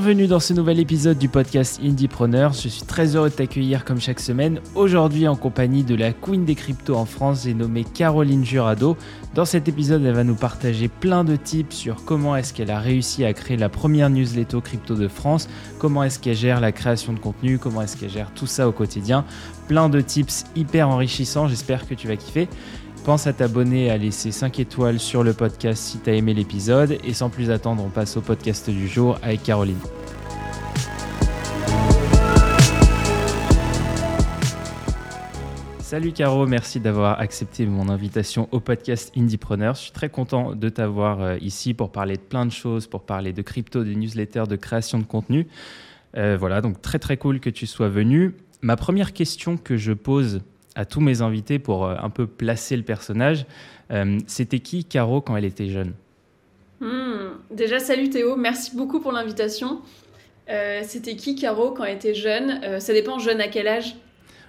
Bienvenue dans ce nouvel épisode du podcast Indiepreneurs. Je suis très heureux de t'accueillir comme chaque semaine. Aujourd'hui en compagnie de la queen des cryptos en France, j'ai nommé Caroline Jurado. Dans cet épisode, elle va nous partager plein de tips sur comment est-ce qu'elle a réussi à créer la première newsletter crypto de France, comment est-ce qu'elle gère la création de contenu, comment est-ce qu'elle gère tout ça au quotidien. Plein de tips hyper enrichissants, j'espère que tu vas kiffer. Pense à t'abonner, à laisser 5 étoiles sur le podcast si tu as aimé l'épisode. Et sans plus attendre, on passe au podcast du jour avec Caroline. Salut Caro, merci d'avoir accepté mon invitation au podcast Indiepreneur. Je suis très content de t'avoir euh, ici pour parler de plein de choses, pour parler de crypto, de newsletters, de création de contenu. Euh, voilà, donc très très cool que tu sois venu. Ma première question que je pose à tous mes invités pour euh, un peu placer le personnage. Euh, c'était qui Caro quand elle était jeune? Hmm, Déjà, salut Théo, merci beaucoup pour l'invitation. Euh, c'était qui Caro quand elle était jeune? Ça dépend, jeune à quel âge?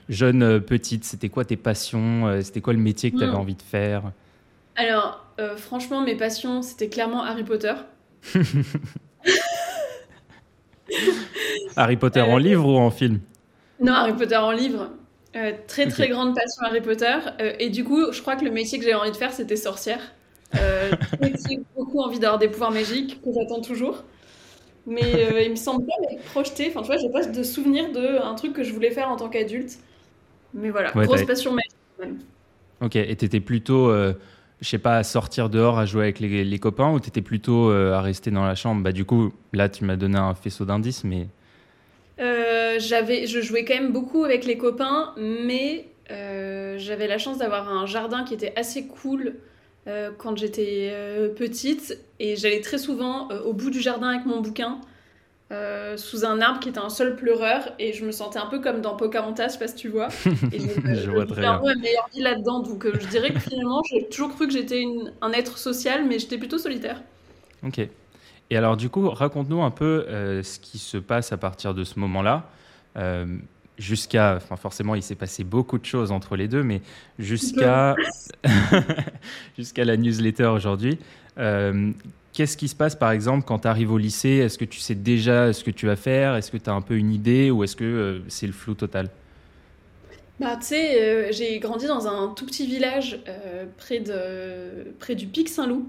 Jeune, petite, c'était quoi tes passions? C'était quoi le métier que tu avais hmm. envie de faire? Alors, franchement, mes passions, c'était clairement Harry Potter. Harry Potter en livre ou en film? Non, Harry Potter en livre. Euh, très très grande passion Harry Potter. Euh, et du coup, je crois que le métier que j'avais envie de faire, c'était sorcière. Euh, j'ai beaucoup envie d'avoir des pouvoirs magiques, que j'attends toujours. Mais il me semble pas m'être projeté. Enfin, tu vois, j'ai pas de souvenir d'un truc que je voulais faire en tant qu'adulte. Mais voilà, grosse passion magique. Ok, et t'étais plutôt, je sais pas, à sortir dehors, à jouer avec les, les copains, ou t'étais plutôt à rester dans la chambre? Bah, du coup, là, tu m'as donné un faisceau d'indices, mais. Euh, j'avais, je jouais quand même beaucoup avec les copains, mais euh, j'avais la chance d'avoir un jardin qui était assez cool euh, quand j'étais petite, et j'allais très souvent au bout du jardin avec mon bouquin. sous un arbre qui était un seul pleureur et je me sentais un peu comme dans Pocahontas, je sais pas si tu vois. Et je vois très bien. un meilleure vie là-dedans, donc je dirais que finalement j'ai toujours cru que j'étais un être social, mais j'étais plutôt solitaire. Ok. Et alors, du coup, raconte-nous un peu euh, ce qui se passe à partir de ce moment-là. Euh, jusqu'à, enfin forcément, il s'est passé beaucoup de choses entre les deux, mais jusqu'à jusqu'à la newsletter aujourd'hui. Euh, qu'est-ce qui se passe, par exemple, quand tu arrives au lycée? Est-ce que tu sais déjà ce que tu vas faire? Est-ce que tu as un peu une idée ou est-ce que c'est le flou total? Bah, tu sais, j'ai grandi dans un tout petit village près, de, près du Pic Saint-Loup.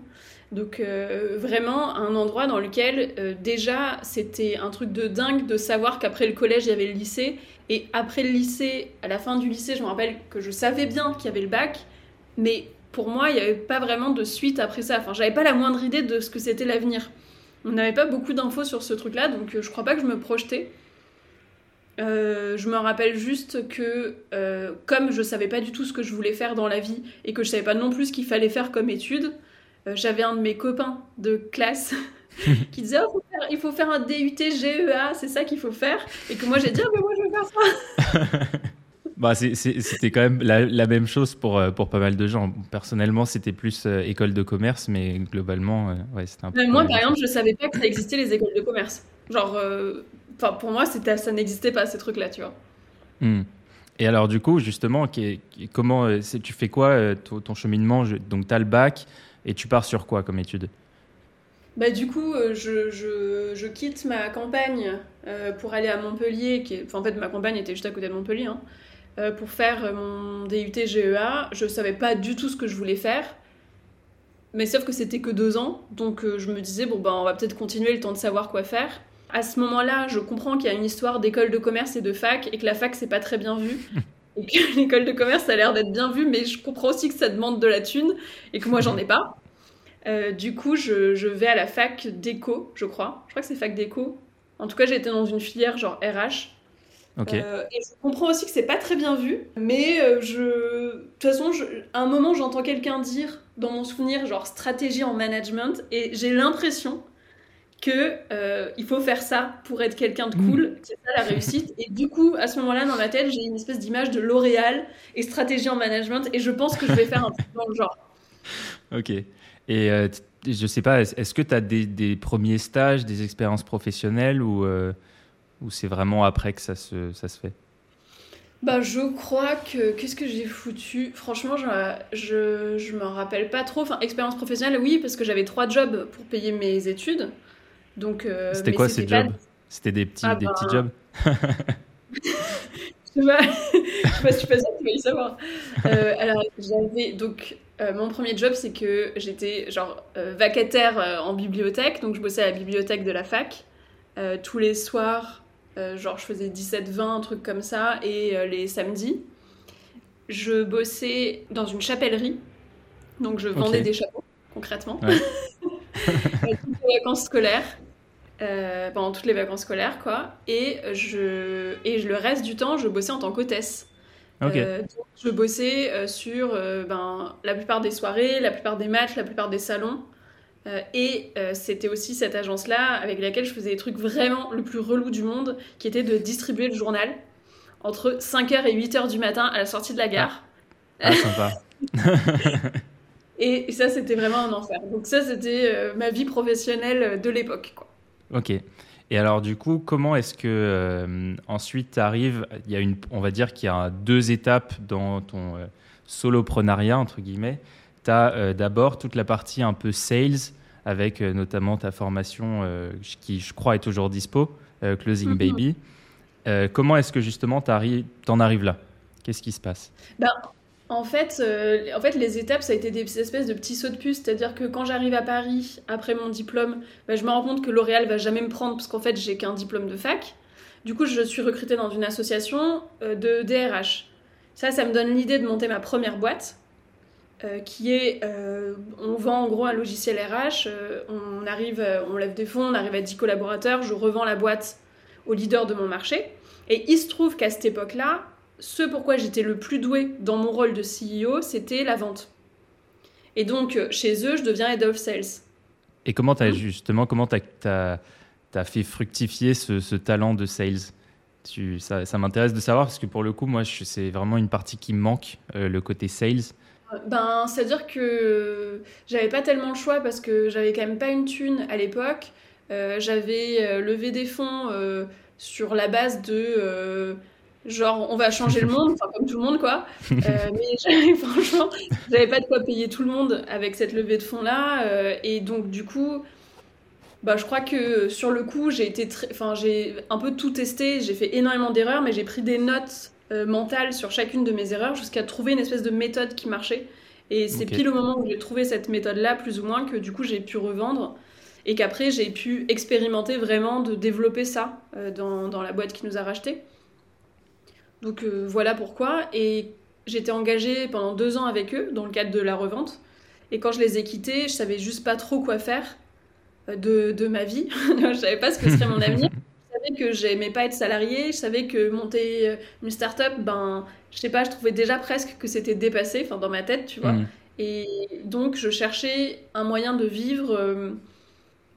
Donc euh, vraiment un endroit dans lequel euh, déjà c'était un truc de dingue de savoir qu'après le collège il y avait le lycée et après le lycée, à la fin du lycée, je me rappelle que je savais bien qu'il y avait le bac, mais pour moi il n'y avait pas vraiment de suite après ça. Enfin j'avais pas la moindre idée de ce que c'était l'avenir. On n'avait pas beaucoup d'infos sur ce truc-là, donc euh, je crois pas que je me projetais. je me rappelle juste que comme je savais pas du tout ce que je voulais faire dans la vie et que je savais pas non plus ce qu'il fallait faire comme étude, j'avais un de mes copains de classe qui disait oh, il faut faire un DUT GEA, c'est ça qu'il faut faire. Et que moi j'ai dit ah, mais moi je veux faire ça. bah, c'était quand même la, même chose pour, euh, pour pas mal de gens. Personnellement, c'était plus euh, école de commerce, mais globalement, ouais, c'était un peu. moi, par exemple, je savais pas que ça existait les écoles de commerce. Genre, enfin pour moi, ça n'existait pas ces trucs-là, tu vois. Hmm. Et alors, du coup, justement, comment tu fais quoi ton, cheminement? Donc, tu as le bac, et tu pars sur quoi comme étude? Bah, du coup, euh, je, je, je quitte ma campagne euh, pour aller à Montpellier. Qui est... en fait, ma campagne était juste à côté de Montpellier. Hein, euh, pour faire mon DUT GEA. Je savais pas du tout ce que je voulais faire. Mais sauf que c'était que deux ans. Donc je me disais, bon, ben, on va peut-être continuer le temps de savoir quoi faire. À ce moment-là, je comprends qu'il y a une histoire d'école de commerce et de fac. Et que la fac, c'est pas très bien vu. et que l'école de commerce a l'air d'être bien vue, mais je comprends aussi que ça demande de la thune et que moi j'en ai pas. Euh, du coup, je, je, vais à la fac d'éco, je crois. Je crois que c'est fac d'éco. En tout cas, j'ai été dans une filière genre RH. Euh, et je comprends aussi que c'est pas très bien vu, mais euh, je, de toute façon, à un moment, j'entends quelqu'un dire dans mon souvenir genre stratégie en management, et j'ai l'impression que euh, il faut faire ça pour être quelqu'un de cool, mm. c'est ça la réussite. Et du coup, à ce moment-là, dans ma tête, j'ai une espèce d'image de L'Oréal et stratégie en management, et je pense que je vais faire un truc dans le genre. Ok. Et euh, je sais pas, est-ce que tu as des, premiers stages, des expériences professionnelles, ou, euh, ou c'est vraiment après que ça se, ça se fait? Bah, je crois que. Qu'est-ce que j'ai foutu? Franchement, je, je, je me rappelle pas trop. Enfin, expérience professionnelle, oui, parce que j'avais trois jobs pour payer mes études. Donc, euh, c'était quoi ces jobs? C'était des petits, des petits jobs? Je sais pas, pas si tu vas y savoir. Euh, alors, j'avais donc euh, mon premier job, c'est que j'étais genre euh, vacataire en bibliothèque, donc je bossais à la bibliothèque de la fac tous les soirs. genre, je faisais 17-20, un truc comme ça, et les samedis. Je bossais dans une chapellerie, donc je vendais des chapeaux, concrètement. Ouais. toutes les vacances scolaires. Euh, pendant toutes les vacances scolaires, quoi. Et, je, et le reste du temps, je bossais en tant qu'hôtesse. Euh, je bossais euh, sur ben, la plupart des soirées, la plupart des matchs, la plupart des salons. et c'était aussi cette agence-là avec laquelle je faisais des trucs vraiment le plus relou du monde, qui était de distribuer le journal entre 5h et 8h du matin à la sortie de la gare. Ah, ah sympa. et, ça, c'était vraiment un enfer. Donc ça, c'était ma vie professionnelle de l'époque. Ok. Et alors du coup, comment est-ce que euh, ensuite tu arrives Il y a une, on va dire qu'il y a deux étapes dans ton euh, soloprenariat entre guillemets. Tu as euh, d'abord toute la partie un peu sales avec notamment ta formation qui je crois est toujours dispo, Closing mm-hmm. Baby. comment est-ce que justement tu en arrives là? Qu'est-ce qui se passe? Ben, en fait, euh, en fait, les étapes, ça a été des espèces de petits sauts de puce. C'est-à-dire que quand j'arrive à Paris, après mon diplôme, bah, je me rends compte que L'Oréal va jamais me prendre parce qu'en fait, j'ai qu'un diplôme de fac. Du coup, je suis recrutée dans une association euh, de DRH. Ça, ça me donne l'idée de monter ma première boîte, euh, qui est, on vend en gros un logiciel RH, on arrive, on lève des fonds, on arrive à 10 collaborateurs, je revends la boîte au leader de mon marché. Et il se trouve qu'à cette époque-là, ce pourquoi j'étais le plus doué dans mon rôle de CEO, c'était la vente. Et donc, euh, chez eux, je deviens Head of Sales. Et comment tu as justement, comment tu as, fait fructifier ce, talent de sales? Tu, Ça, ça m'intéresse de savoir parce que pour le coup, moi, c'est vraiment une partie qui me manque, euh, le côté sales. Ben, c'est-à-dire que j'avais pas tellement le choix parce que j'avais quand même pas une thune à l'époque. Euh, j'avais levé des fonds sur la base de genre on va changer le monde, enfin comme tout le monde quoi. Euh, mais franchement, j'avais pas de quoi payer tout le monde avec cette levée de fonds là, euh, et donc du coup, bah je crois que sur le coup j'ai été, enfin j'ai un peu tout testé, j'ai fait énormément d'erreurs, mais j'ai pris des notes euh, mentales sur chacune de mes erreurs jusqu'à trouver une espèce de méthode qui marchait. Et c'est pile au moment où j'ai trouvé cette méthode là, plus ou moins, que du coup j'ai pu revendre. Et qu'après j'ai pu expérimenter vraiment de développer ça dans, dans la boîte qui nous a racheté. Donc euh, voilà pourquoi. Et j'étais engagée pendant deux ans avec eux dans le cadre de la revente. Et quand je les ai quittés, je savais juste pas trop quoi faire euh, de, de ma vie. je savais pas ce que serait mon avenir. Je savais que j'aimais pas être salarié. Je savais que monter euh, une start-up, ben, je sais pas, je trouvais déjà presque que c'était dépassé, enfin dans ma tête, tu vois. Mm. Et donc je cherchais un moyen de vivre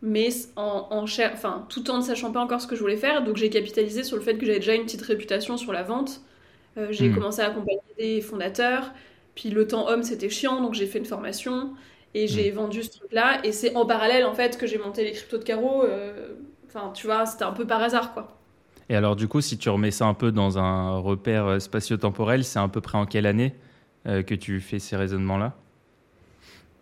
mais en, en enfin, tout en ne sachant pas encore ce que je voulais faire. Donc j'ai capitalisé sur le fait que j'avais déjà une petite réputation sur la vente. Euh, j'ai hmm. commencé à accompagner des fondateurs. Puis le temps homme, c'était chiant, donc j'ai fait une formation et j'ai hmm. vendu ce truc-là. Et c'est en parallèle, en fait, que j'ai monté les cryptos de carreau. Euh, enfin, tu vois, c'était un peu par hasard, quoi. Et alors, du coup, si tu remets ça un peu dans un repère euh, spatio-temporel, c'est à peu près en quelle année que tu fais ces raisonnements-là?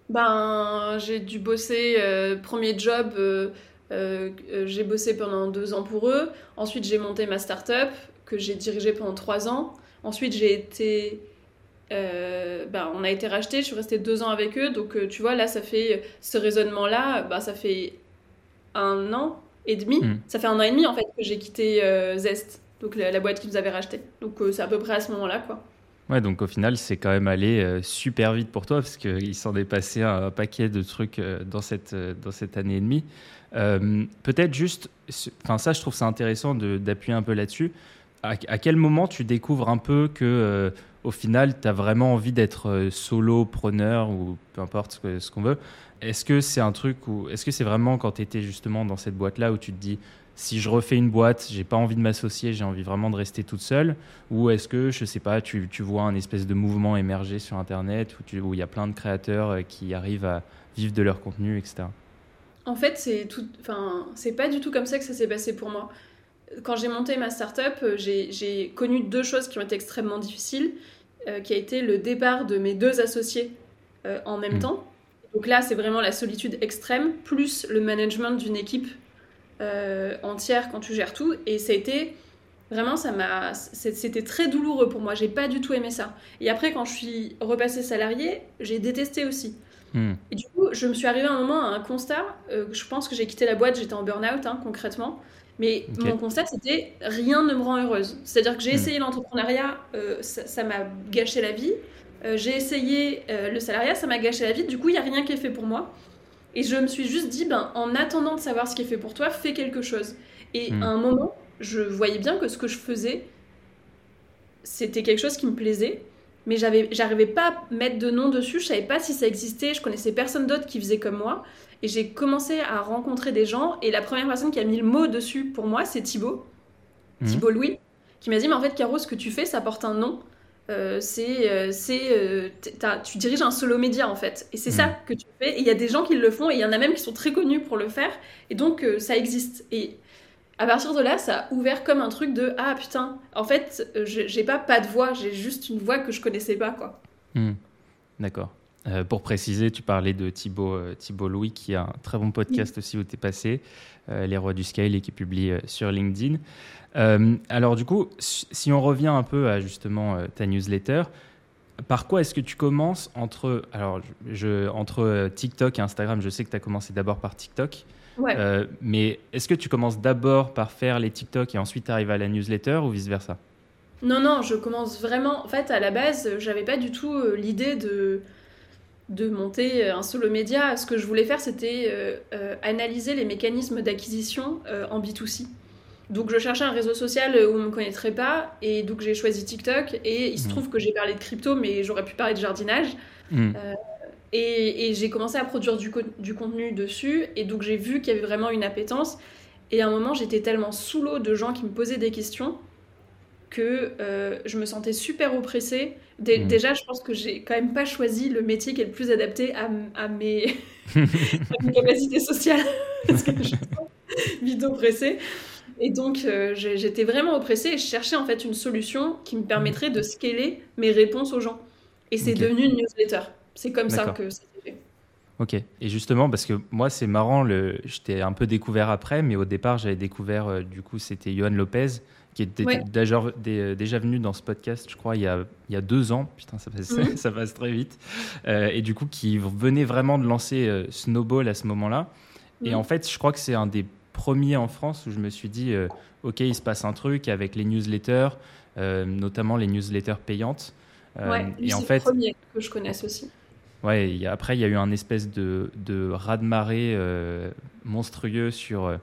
Ben, j'ai dû bosser, euh, premier job, euh, euh, j'ai bossé pendant deux ans pour eux. Ensuite, j'ai monté ma start-up que j'ai dirigée pendant trois ans. Ensuite, j'ai été. ben, on a été racheté, je suis restée deux ans avec eux. Donc, tu vois, là, ça fait. Ce raisonnement-là, ben, ça fait un an et demi. Hmm. Ça fait un an et demi, en fait, que j'ai quitté Zest, donc la, la, boîte qui nous avait racheté. Donc, c'est à peu près à ce moment-là, quoi. Ouais, donc au final, c'est quand même allé euh, super vite pour toi parce qu'il s'en est passé un, paquet de trucs euh, dans, cette, euh, dans cette année et demie. Peut-être juste, enfin ça, je trouve ça intéressant d'appuyer un peu là-dessus. À, quel moment tu découvres un peu que au final, tu as vraiment envie d'être solo-preneur ou peu importe ce, ce qu'on veut? Est-ce que c'est un truc ou est-ce que c'est vraiment quand tu étais justement dans cette boîte-là où tu te dis si je refais une boîte, j'ai pas envie de m'associer, j'ai envie vraiment de rester toute seule? Ou est-ce que, je sais pas, tu, tu, vois un espèce de mouvement émerger sur Internet où il y a plein de créateurs euh, qui arrivent à vivre de leur contenu, etc. En fait, c'est tout, enfin, c'est pas du tout comme ça que ça s'est passé pour moi. Quand j'ai monté ma startup, euh, j'ai connu deux choses qui ont été extrêmement difficiles, euh, qui a été le départ de mes deux associés en même mmh. temps. Donc là, c'est vraiment la solitude extrême, plus le management d'une équipe entière quand tu gères tout. Et ça a été vraiment, ça m'a, c'était très douloureux pour moi. J'ai pas du tout aimé ça. Et après, quand je suis repassée salariée, j'ai détesté aussi. Hmm. Et du coup, je me suis arrivée à un moment à un constat. je pense que j'ai quitté la boîte, j'étais en burn-out hein, concrètement. Mais mon constat, c'était rien ne me rend heureuse. C'est-à-dire que j'ai hmm. essayé l'entrepreneuriat, euh, ça m'a gâché la vie. Euh, j'ai essayé euh, le salariat, ça m'a gâché la vie. Du coup, il n'y a rien qui est fait pour moi. Et je me suis juste dit, ben, en attendant de savoir ce qui est fait pour toi, fais quelque chose. Et hmm. à un moment, je voyais bien que ce que je faisais, c'était quelque chose qui me plaisait. Mais j'arrivais pas à mettre de nom dessus, je savais pas si ça existait, je connaissais personne d'autre qui faisait comme moi. Et j'ai commencé à rencontrer des gens. Et la première personne qui a mis le mot dessus pour moi, c'est Thibaut. Mhm. Thibaut Louis, qui m'a dit Mais en fait, Caro, ce que tu fais, ça porte un nom. Euh, c'est, euh, c'est euh, tu diriges un solo média en fait, et c'est ça mhm. que tu fais. Et il y a des gens qui le font, et il y en a même qui sont très connus pour le faire, et donc ça existe. Et à partir de là, ça a ouvert comme un truc de ah putain, en fait, j'ai pas pas de voix, j'ai juste une voix que je connaissais pas quoi. Mhm. D'accord. Pour préciser, tu parlais de Thibaut, Thibaut Louis, qui a un très bon podcast aussi où tu es passé, Les Rois du Scale, et qui publie sur LinkedIn. alors du coup, si on revient un peu à justement ta newsletter, par quoi est-ce que tu commences entre, alors, je, entre TikTok et Instagram? Je sais que tu as commencé d'abord par TikTok. mais est-ce que tu commences d'abord par faire les TikTok et ensuite tu arrives à la newsletter ou vice-versa? Non, non, je commence vraiment. En fait, à la base, j'avais pas du tout l'idée de de monter euh, un solo média. Ce que je voulais faire, c'était euh, euh, analyser les mécanismes d'acquisition en B2C. Donc je cherchais un réseau social où on ne me connaîtrait pas, et donc j'ai choisi TikTok, et il se mmh. trouve que j'ai parlé de crypto, mais j'aurais pu parler de jardinage. Mmh. et, j'ai commencé à produire du, du, contenu dessus, et donc j'ai vu qu'il y avait vraiment une appétence. Et à un moment, j'étais tellement sous l'eau de gens qui me posaient des questions que euh, je me sentais super oppressée. Mm. Déjà, je pense que j'ai quand même pas choisi le métier qui est le plus adapté à, mes... capacités sociales. Parce que je suis vite oppressée. Et donc, euh, j'étais vraiment oppressée et je cherchais en fait une solution qui me permettrait de scaler mes réponses aux gens. Et c'est devenu une newsletter. C'est comme ça que ça s'est fait. Ok. Et justement, parce que moi, c'est marrant, le... je un peu découvert après, mais au départ, j'avais découvert, euh, du coup, c'était Johan Lopez qui était déjà, déjà, venu dans ce podcast, je crois, il y a, il y a deux ans. Putain, ça passe, mhm. ça passe très vite. Euh, et du coup, qui venait vraiment de lancer euh, Snowball à ce moment-là. Et mhm. en fait, je crois que c'est un des premiers en France où je me suis dit, euh, OK, il se passe un truc avec les newsletters, notamment les newsletters payantes. ouais, et en fait, le premier que je connaisse aussi. Ouais, après, il y a eu un espèce de, de raz-de-marée monstrueux sur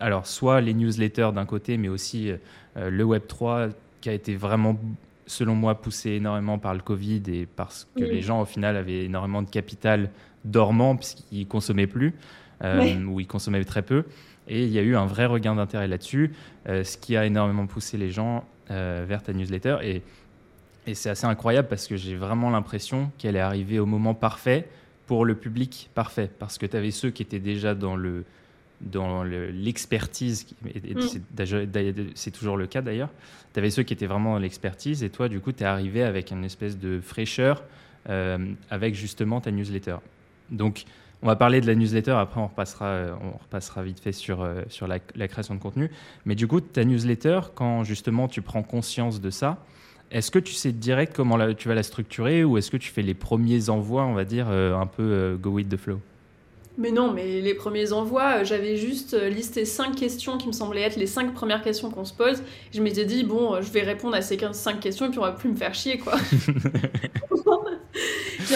alors soit les newsletters d'un côté, mais aussi euh, le Web 3 qui a été vraiment, selon moi, poussé énormément par le Covid et parce que les gens, au final, avaient énormément de capital dormant puisqu'ils consommaient plus euh, ou ils consommaient très peu. Et il y a eu un vrai regain d'intérêt là-dessus, euh, ce qui a énormément poussé les gens vers ta newsletter. Et, et c'est assez incroyable parce que j'ai vraiment l'impression qu'elle est arrivée au moment parfait pour le public parfait. Parce que tu avais ceux qui étaient déjà dans le dans l'expertise, mm. c'est toujours le cas d'ailleurs, tu avais ceux qui étaient vraiment dans l'expertise et toi, du coup, tu es arrivé avec une espèce de fraîcheur euh, avec justement ta newsletter. Donc, on va parler de la newsletter, après on repassera, on repassera vite fait sur, euh, sur la, création de contenu. Mais du coup, ta newsletter, quand justement tu prends conscience de ça, est-ce que tu sais direct comment tu vas la structurer ou est-ce que tu fais les premiers envois, on va dire, euh, un peu go with the flow? Mais non, mais les premiers envois, euh, j'avais juste euh, listé cinq questions qui me semblaient être les cinq premières questions qu'on se pose. Je m'étais dit, bon, euh, je vais répondre à ces 15, 5 questions et puis on va plus me faire chier, quoi. puis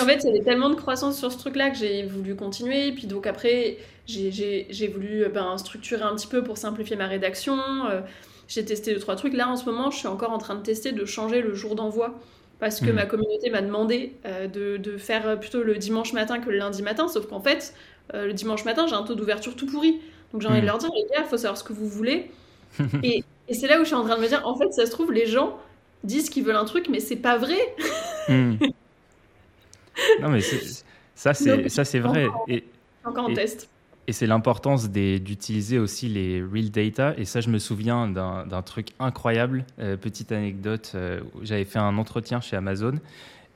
en fait, il y avait tellement de croissance sur ce truc-là que j'ai voulu continuer. Puis donc après, j'ai voulu ben, structurer un petit peu pour simplifier ma rédaction. j'ai testé deux, trois trucs. Là, en ce moment, je suis encore en train de tester de changer le jour d'envoi parce que hmm. ma communauté m'a demandé de, de, faire plutôt le dimanche matin que le lundi matin, sauf qu'en fait, euh, le dimanche matin, j'ai un taux d'ouverture tout pourri. Donc j'ai envie de hmm. leur dire, les gars, il faut savoir ce que vous voulez. et, c'est là où je suis en train de me dire, en fait, ça se trouve, les gens disent qu'ils veulent un truc, mais c'est pas vrai. Hmm. Non, mais ça, c'est ça c'est vrai. Et, encore en test. Et c'est l'importance d'utiliser aussi les real data. Et ça, je me souviens d'un truc incroyable. Euh, petite anecdote, euh, j'avais fait un entretien chez Amazon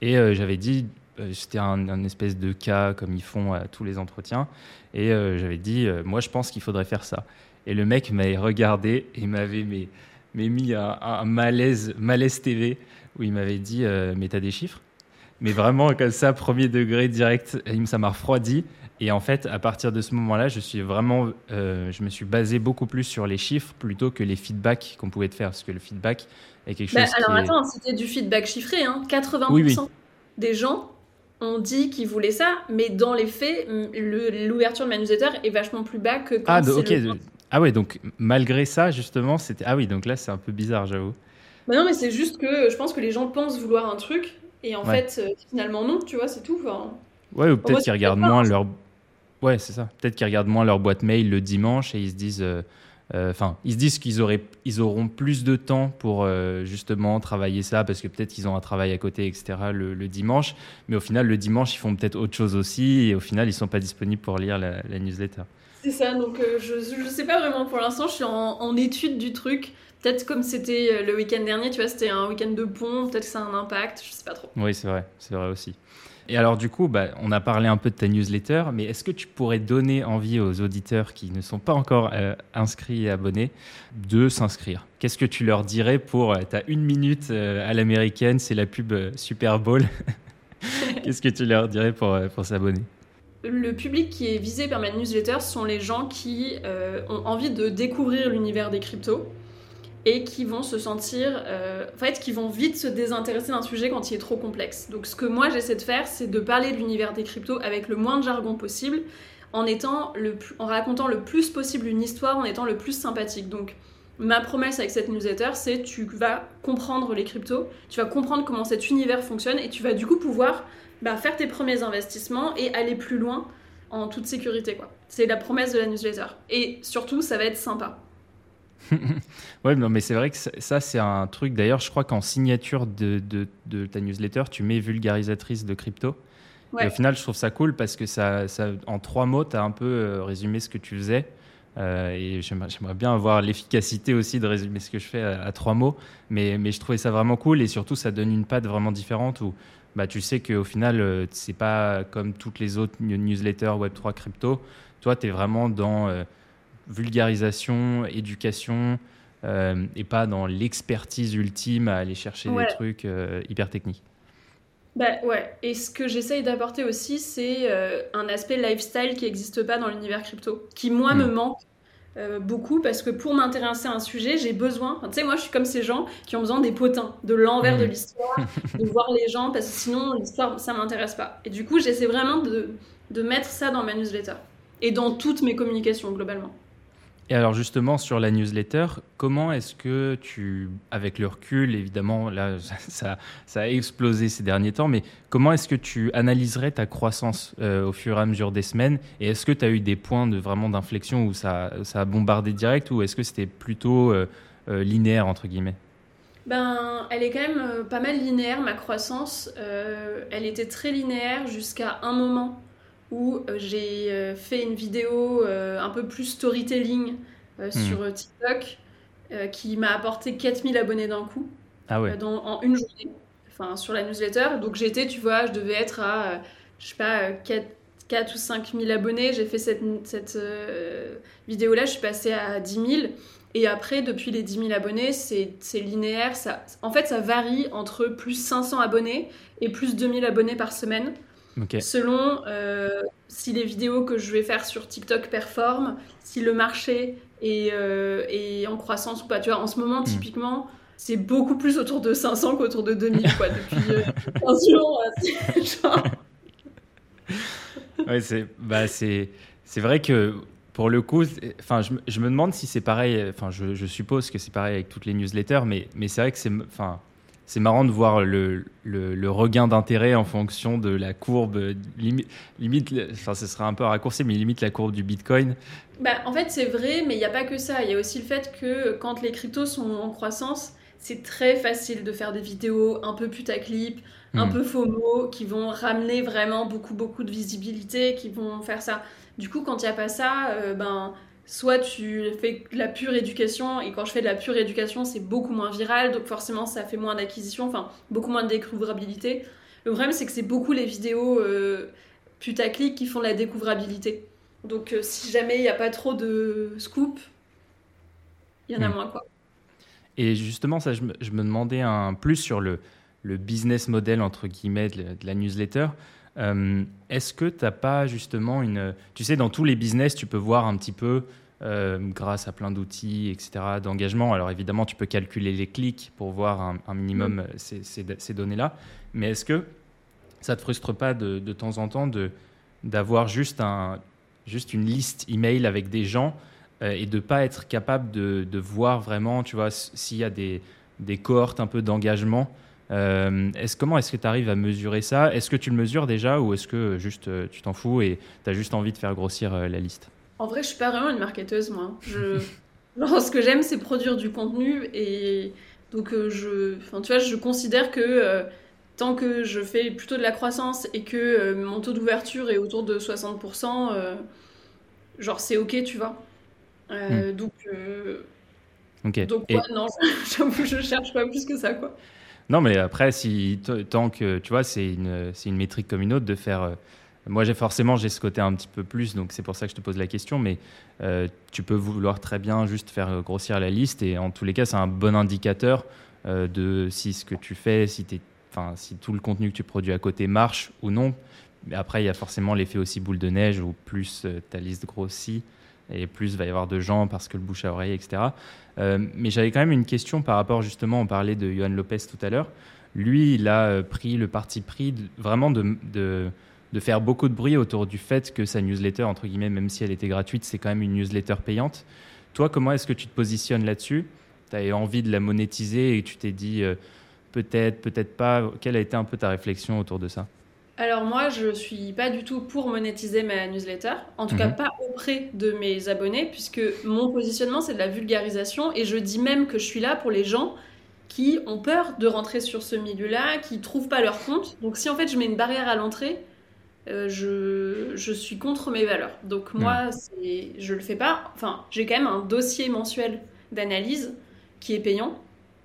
et j'avais dit c'était un, espèce de cas comme ils font à tous les entretiens. Et euh, j'avais dit, euh, moi je pense qu'il faudrait faire ça. Et le mec m'avait regardé et m'avait mis un, malaise, malaise TV où il m'avait dit euh, Mais t'as des chiffres? Mais vraiment, comme ça, premier degré direct, ça m'a refroidi. Et en fait, à partir de ce moment-là, je suis vraiment, euh, je me suis basé beaucoup plus sur les chiffres plutôt que les feedbacks qu'on pouvait te faire, parce que le feedback est quelque bah, chose. alors attends, c'était du feedback chiffré, hein. 80% des gens ont dit qu'ils voulaient ça, mais dans les faits, l'ouverture de ma newsletter est vachement plus bas que quand ah, ok. Ah ouais, donc malgré ça, justement, c'était. Ah oui, donc là, c'est un peu bizarre, j'avoue. Bah non, mais c'est juste que je pense que les gens pensent vouloir un truc, et en fait, euh, finalement, non, tu vois, c'est tout. Ouais, ou peut-être qu'ils regardent moins leur Ouais, c'est ça. Peut-être qu'ils regardent moins leur boîte mail le dimanche et ils se disent. Euh, enfin, ils se disent qu'ils auraient, ils auront plus de temps pour euh, justement travailler ça parce que peut-être qu'ils ont un travail à côté, etc. Le, dimanche. Mais au final, le dimanche, ils font peut-être autre chose aussi et au final, ils sont pas disponibles pour lire la, newsletter. C'est ça. Donc, je, je sais pas vraiment pour l'instant. Je suis en, étude du truc. Peut-être comme c'était le week-end dernier, tu vois, c'était un week-end de pont. Peut-être que ça a un impact. Je sais pas trop. Oui, c'est vrai. C'est vrai aussi. Et alors du coup, bah, on a parlé un peu de ta newsletter, mais est-ce que tu pourrais donner envie aux auditeurs qui ne sont pas encore euh, inscrits et abonnés de s'inscrire? Qu'est-ce que tu leur dirais pour... Euh, tu as une minute euh, à l'américaine, c'est la pub Super Bowl. Qu'est-ce que tu leur dirais pour, pour s'abonner? Le public qui est visé par ma newsletter sont les gens qui ont envie de découvrir l'univers des cryptos et qui vont se sentir, euh, en fait, qui vont vite se désintéresser d'un sujet quand il est trop complexe. Donc ce que moi j'essaie de faire, c'est de parler de l'univers des cryptos avec le moins de jargon possible, en, étant le en racontant le plus possible une histoire, en étant le plus sympathique. Donc ma promesse avec cette newsletter, c'est tu vas comprendre les cryptos, tu vas comprendre comment cet univers fonctionne, et tu vas du coup pouvoir bah, faire tes premiers investissements et aller plus loin en toute sécurité. C'est la promesse de la newsletter. Et surtout, ça va être sympa. ouais, non, mais c'est vrai que ça, c'est un truc. D'ailleurs, je crois qu'en signature de, de, ta newsletter, tu mets vulgarisatrice de crypto. Et au final, je trouve ça cool parce que ça, ça en trois mots, tu as un peu euh, résumé ce que tu faisais. Euh, et j'aimerais bien avoir l'efficacité aussi de résumer ce que je fais à, trois mots. Mais, mais je trouvais ça vraiment cool et surtout, ça donne une patte vraiment différente où bah, tu sais qu'au final, euh, c'est pas comme toutes les autres newsletters Web3 crypto. Toi, tu es vraiment dans vulgarisation, éducation, euh, et pas dans l'expertise ultime à aller chercher des trucs euh, hyper techniques. Bah ouais, et ce que j'essaye d'apporter aussi, c'est euh, un aspect lifestyle qui n'existe pas dans l'univers crypto, qui moi me hmm. manque beaucoup parce que pour m'intéresser à un sujet, j'ai besoin. Tu sais, moi je suis comme ces gens qui ont besoin des potins, de l'envers de hmm. l'histoire, de voir les gens parce que sinon l'histoire ça m'intéresse pas. Et du coup, j'essaie vraiment de, de mettre ça dans ma newsletter et dans toutes mes communications globalement. Et alors justement sur la newsletter, comment est-ce que tu, avec le recul, évidemment, là ça, a explosé ces derniers temps, mais comment est-ce que tu analyserais ta croissance euh, au fur et à mesure des semaines? Et est-ce que tu as eu des points de vraiment d'inflexion où ça, ça, a bombardé direct ou est-ce que c'était plutôt euh, euh, linéaire entre guillemets? Ben, elle est quand même pas mal linéaire, ma croissance. elle était très linéaire jusqu'à un moment où euh, j'ai euh, fait une vidéo euh, un peu plus storytelling hmm. sur TikTok qui m'a apporté 4000 abonnés d'un coup. Ah ouais. en une journée. Enfin, sur la newsletter. Donc j'étais, tu vois, je devais être à, je sais pas, 4, 4 ou 5000 abonnés. J'ai fait cette, cette vidéo-là, je suis passée à 10 000. Et après, depuis les 10 000 abonnés, c'est linéaire. Ça, en fait, ça varie entre plus 500 abonnés et plus 2000 abonnés par semaine. Selon euh, si les vidéos que je vais faire sur TikTok performent, si le marché est, euh, est en croissance ou pas. Tu vois, en ce moment, hmm. typiquement, c'est beaucoup plus autour de 500 qu'autour de 2000, quoi, depuis euh, 15 jours. genre... ouais, c'est bah, vrai que pour le coup, enfin, je, je, me demande si c'est pareil. Enfin, je, je, suppose que c'est pareil avec toutes les newsletters, mais, mais c'est vrai que c'est, enfin, c'est marrant de voir le, le, regain d'intérêt en fonction de la courbe, limite, limite, enfin ce sera un peu raccourci, mais limite la courbe du Bitcoin. Bah, en fait, c'est vrai, mais il n'y a pas que ça. Il y a aussi le fait que quand les cryptos sont en croissance, c'est très facile de faire des vidéos un peu putaclip, un hmm. peu FOMO, qui vont ramener vraiment beaucoup, beaucoup de visibilité, qui vont faire ça. Du coup, quand il n'y a pas ça, euh, ben soit tu fais de la pure éducation, et quand je fais de la pure éducation, c'est beaucoup moins viral, donc forcément ça fait moins d'acquisition, enfin beaucoup moins de découvrabilité. Le problème, c'est que c'est beaucoup les vidéos euh, putaclic qui font la découvrabilité. Donc euh, si jamais il n'y a pas trop de scoop, il y en a hmm. moins quoi. Et justement, ça, je me, je me demandais un plus sur le, le business model entre guillemets de, la newsletter. Euh, est-ce que tu n'as pas justement une... Tu sais, dans tous les business, tu peux voir un petit peu, euh, grâce à plein d'outils, etc., d'engagement. Alors évidemment, tu peux calculer les clics pour voir un, minimum mm. ces, ces, données-là. Mais est-ce que ça ne te frustre pas de, de temps en temps d'avoir juste, un, juste une liste email avec des gens euh, et de ne pas être capable de, de, voir vraiment, tu vois, s'il y a des, des cohortes un peu d'engagement euh, comment est-ce que tu arrives à mesurer ça? Est-ce que tu le mesures déjà ou est-ce que juste euh, tu t'en fous et tu as juste envie de faire grossir euh, la liste? En vrai, je suis pas vraiment une marketeuse, moi. Je... ce que j'aime, c'est produire du contenu et donc je, enfin, tu vois, je considère que tant que je fais plutôt de la croissance et que mon taux d'ouverture est autour de 60%, genre c'est ok, tu vois. Hmm. Donc, donc non, j'avoue, je cherche pas plus que ça, quoi. Non, mais après, si, tant que tu vois, c'est une, une métrique comme une autre de faire. Euh, moi, j'ai forcément j'ai ce côté un petit peu plus, donc c'est pour ça que je te pose la question. Mais euh, tu peux vouloir très bien juste faire grossir la liste, et en tous les cas, c'est un bon indicateur euh, de si ce que tu fais, si, si tout le contenu que tu produis à côté marche ou non. Mais après, il y a forcément l'effet aussi boule de neige où plus ta liste grossit et plus il va y avoir de gens parce que le bouche à oreille, etc. Euh, mais j'avais quand même une question par rapport justement, on parlait de Johan Lopez tout à l'heure. Lui, il a euh, pris le parti pris vraiment de, faire beaucoup de bruit autour du fait que sa newsletter, entre guillemets, même si elle était gratuite, c'est quand même une newsletter payante. Toi, comment est-ce que tu te positionnes là-dessus? Tu avais envie de la monétiser et tu t'es dit euh, peut-être, peut-être pas? Quelle a été un peu ta réflexion autour de ça? Alors moi, je suis pas du tout pour monétiser ma newsletter, en tout cas mhm. pas auprès de mes abonnés, puisque mon positionnement c'est de la vulgarisation et je dis même que je suis là pour les gens qui ont peur de rentrer sur ce milieu-là, qui trouvent pas leur compte. Donc si en fait je mets une barrière à l'entrée, euh, je, je, suis contre mes valeurs. Donc moi, mhm. je le fais pas. Enfin, j'ai quand même un dossier mensuel d'analyse qui est payant.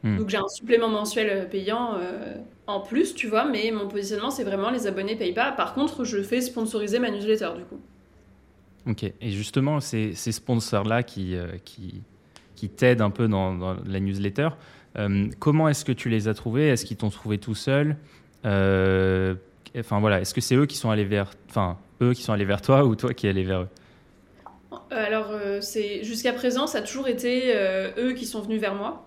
Mhm. Donc j'ai un supplément mensuel payant. Euh, en plus, tu vois, mais mon positionnement, c'est vraiment les abonnés payent pas. Par contre, je fais sponsoriser ma newsletter, du coup. Ok, et justement, ces, ces sponsors-là qui, euh, qui, qui t'aident un peu dans, la newsletter, euh, comment est-ce que tu les as trouvés? Est-ce qu'ils t'ont trouvé tout seul? Euh, Enfin voilà, est-ce que c'est eux qui sont allés vers, enfin eux qui sont allés vers toi ou toi qui es allé vers eux? Alors c'est jusqu'à présent, ça a toujours été eux qui sont venus vers moi.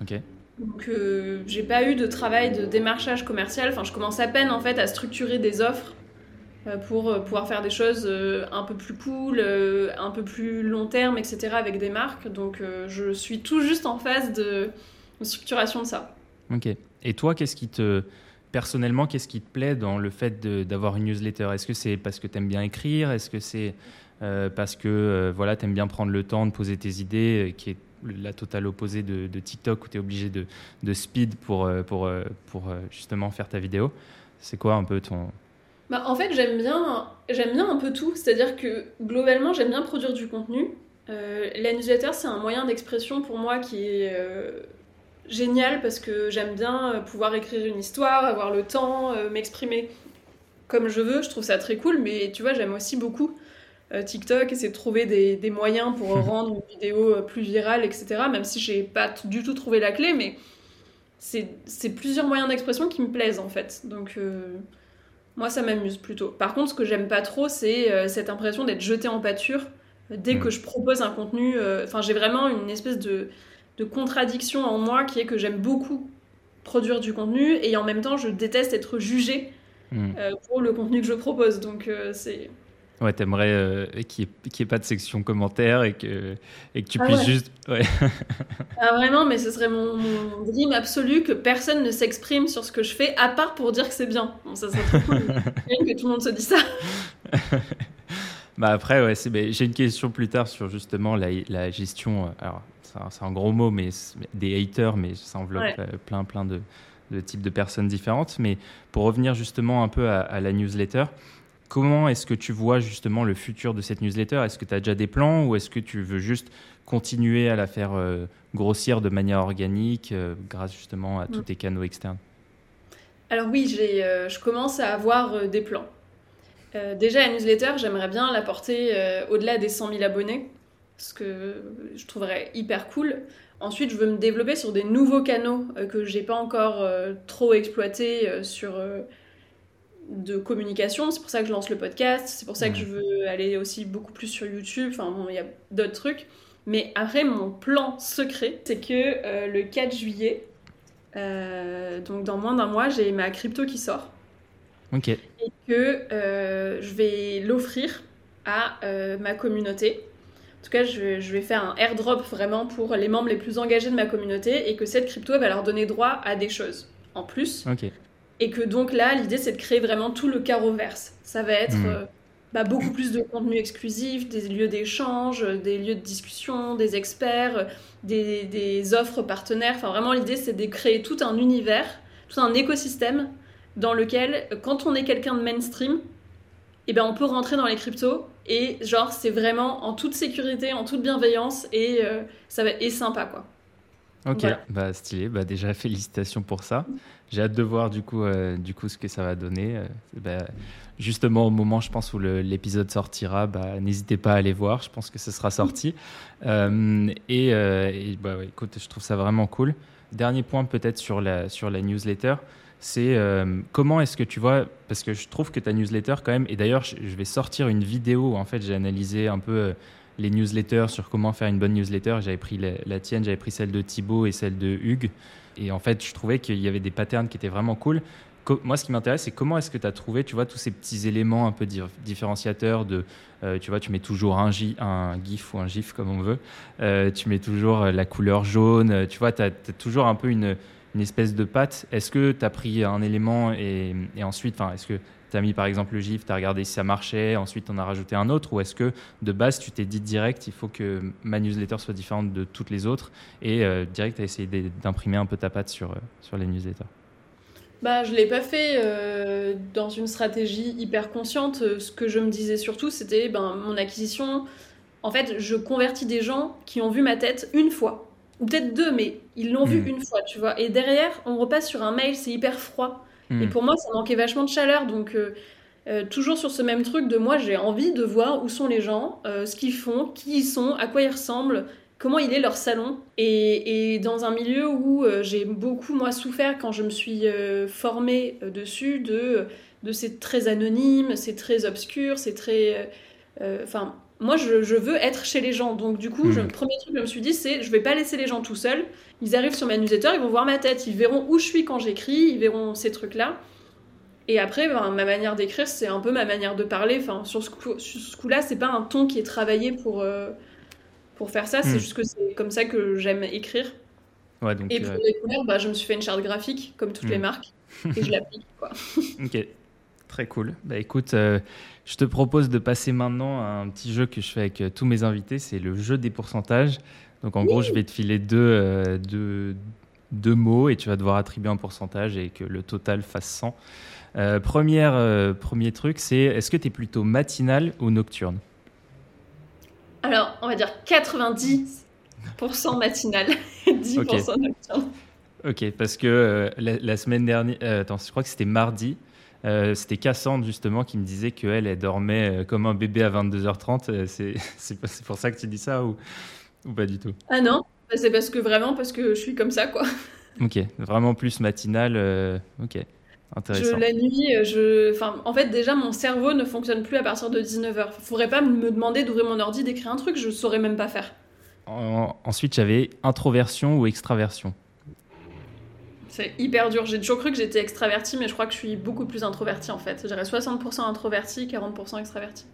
Ok. Donc euh, j'ai pas eu de travail de démarchage commercial. Enfin, je commence à peine en fait à structurer des offres euh, pour euh, pouvoir faire des choses un peu plus cool, un peu plus long terme, etc. avec des marques. Donc je suis tout juste en phase de, structuration de ça. Ok. Et toi, qu'est-ce qui te personnellement, qu'est-ce qui te plaît dans le fait d'avoir une newsletter? Est-ce que c'est parce que tu aimes bien écrire? Est-ce que c'est parce que voilà, tu aimes bien prendre le temps de poser tes idées, qui est la totale opposée de, TikTok où tu es obligé de, speed pour, euh, euh, euh, justement faire ta vidéo. C'est quoi un peu ton... Bah, en fait, j'aime bien, j'aime bien un peu tout. C'est-à-dire que globalement, j'aime bien produire du contenu. la newsletter, c'est un moyen d'expression pour moi qui est génial parce que j'aime bien pouvoir écrire une histoire, avoir le temps, m'exprimer comme je veux. Je trouve ça très cool, mais tu vois, j'aime aussi beaucoup euh, TikTok, essayer de trouver des, moyens pour rendre une vidéo euh, plus virale, etc. Même si j'ai pas du tout trouvé la clé, mais c'est plusieurs moyens d'expression qui me plaisent en fait. Donc euh, moi ça m'amuse plutôt. Par contre, ce que j'aime pas trop, c'est cette impression d'être jeté en pâture dès que je propose un contenu. Enfin, j'ai vraiment une espèce de, de contradiction en moi qui est que j'aime beaucoup produire du contenu et en même temps je déteste être jugé mm. pour le contenu que je propose. Donc c'est Ouais, t'aimerais euh, qu'il n'y ait, pas de section commentaires et que, et que tu ah puisses juste. Ouais. ah, vraiment, mais ce serait mon, dream absolu que personne ne s'exprime sur ce que je fais, à part pour dire que c'est bien. Bon, ça serait cool que tout le monde se dise ça. bah après, ouais, j'ai une question plus tard sur justement la, la gestion. Euh, alors, c'est un, gros mot, mais des haters, mais ça enveloppe euh, plein, plein de, de, types de personnes différentes. Mais pour revenir justement un peu à, à la newsletter, Comment est-ce que tu vois justement le futur de cette newsletter? Est-ce que tu as déjà des plans ou est-ce que tu veux juste continuer à la faire euh, grossir de manière organique euh, grâce justement à tous mm. tes canaux externes? Alors oui, euh, je commence à avoir des plans. déjà, la newsletter, j'aimerais bien la porter au-delà des 100 000 abonnés. ce que je trouverais hyper cool. Ensuite, je veux me développer sur des nouveaux canaux que j'ai pas encore trop exploités sur de communication. C'est pour ça que je lance le podcast. C'est pour ça que je veux aller aussi beaucoup plus sur YouTube. Enfin, bon, il y a d'autres trucs. Mais après, mon plan secret, c'est que le 4 juillet, donc dans moins d'un mois, j'ai ma crypto qui sort. Ok. Et que je vais l'offrir à ma communauté. En tout cas, je, vais faire un airdrop vraiment pour les membres les plus engagés de ma communauté et que cette crypto va leur donner droit à des choses en plus. Ok. Et que donc là, l'idée, c'est de créer vraiment tout le carreau verse. Ça va être hmm. euh, bah, beaucoup plus de contenu exclusif, des lieux d'échange, des lieux de discussion, des experts, des, des offres partenaires. Enfin, vraiment, l'idée, c'est de créer tout un univers, tout un écosystème dans lequel, quand on est quelqu'un de mainstream, eh ben, on peut rentrer dans les cryptos et genre c'est vraiment en toute sécurité, en toute bienveillance et euh, ça va être sympa quoi. Ok, bah stylé. Bah déjà félicitations pour ça. J'ai hâte de voir du coup, euh, du coup ce que ça va donner. Euh, bah, justement au moment, je pense où l'épisode sortira, bah, n'hésitez pas à aller voir. Je pense que ce sera sorti. et, et bah, écoute, je trouve ça vraiment cool. Dernier point peut-être sur la sur la newsletter c'est euh, comment est-ce que tu vois, parce que je trouve que ta newsletter quand même, et d'ailleurs je vais sortir une vidéo où en fait j'ai analysé un peu euh, les newsletters sur comment faire une bonne newsletter, j'avais pris la, tienne, j'avais pris celle de Thibaut et celle de Hugues, et en fait je trouvais qu'il y avait des patterns qui étaient vraiment cool. moi, ce qui m'intéresse, c'est comment est-ce que tu as trouvé, tu vois, tous ces petits éléments un peu différenciateurs de, euh, tu vois, tu mets toujours un, un GIF ou un GIF comme on veut, tu mets toujours la couleur jaune, tu vois, tu as, toujours un peu une, espèce de patte. Est-ce que tu as pris un élément et, ensuite, est-ce que tu as mis par exemple le GIF, tu as regardé si ça marchait, ensuite on a rajouté un autre, ou est-ce que de base tu t'es dit direct, il faut que ma newsletter soit différente de toutes les autres, et euh, direct tu as essayé d'imprimer un peu ta patte sur, euh, sur les newsletters? Bah, je ne l'ai pas fait euh, dans une stratégie hyper consciente. Ce que je me disais surtout, c'était ben, mon acquisition. En fait, je convertis des gens qui ont vu ma tête une fois ou peut-être deux, mais ils l'ont vu hmm. une fois, tu vois. Et derrière, on repasse sur un mail, c'est hyper froid. Et hmm. pour moi, ça manquait vachement de chaleur. Donc, euh, euh, toujours sur ce même truc de moi, j'ai envie de voir où sont les gens, euh, ce qu'ils font, qui ils sont, à quoi ils ressemblent, comment il est leur salon. Et, et dans un milieu où j'ai beaucoup, moi, souffert quand je me suis formée dessus de, de c'est très anonyme, c'est très obscur, c'est très. Enfin moi, je, veux être chez les gens. Donc, du coup, le hmm. premier truc que je me suis dit, c'est je vais pas laisser les gens tout seuls. Ils arrivent sur ma newsletter, ils vont voir ma tête, ils verront où je suis quand j'écris, ils verront ces trucs-là. Et après, ben, ma manière d'écrire, c'est un peu ma manière de parler. Enfin, sur ce, coup, ce là c'est pas un ton qui est travaillé pour, euh, pour faire ça. C'est hmm. juste que c'est comme ça que j'aime écrire. Ouais, donc, et pour euh, les couleurs, bah, je me suis fait une charte graphique, comme toutes les hmm. marques, et je l'applique. ok. Très cool. Bah écoute, euh, je te propose de passer maintenant à un petit jeu que je fais avec euh, tous mes invités, c'est le jeu des pourcentages. Donc en gros, je vais te filer euh, deux, deux, mots et tu vas devoir attribuer un pourcentage et que le total fasse 100. première, premier truc, c'est est-ce que tu es plutôt matinal ou nocturne? Alors, on va dire 90% matinal et 10% nocturne. Ok, parce que la, la, semaine dernière, attends, je crois que c'était mardi, euh, c'était Cassandre justement qui me disait qu'elle, elle dormait euh, comme un bébé à 22h30. Euh, c'est pour ça que tu dis ça ou, ou pas du tout? Ah non, bah, c'est parce que vraiment, parce que je suis comme ça quoi. Ok, vraiment plus matinal. ok, intéressant. Je, la nuit, je... enfin, en fait déjà mon cerveau ne fonctionne plus à partir de 19h. Il faudrait pas me demander d'ouvrir mon ordi, d'écrire un truc, je saurais même pas faire. ensuite, j'avais introversion ou extraversion. C'est hyper dur. J'ai toujours cru que j'étais extravertie, mais je crois que je suis beaucoup plus introvertie en fait. J'irais 60% introvertie, 40% extravertie.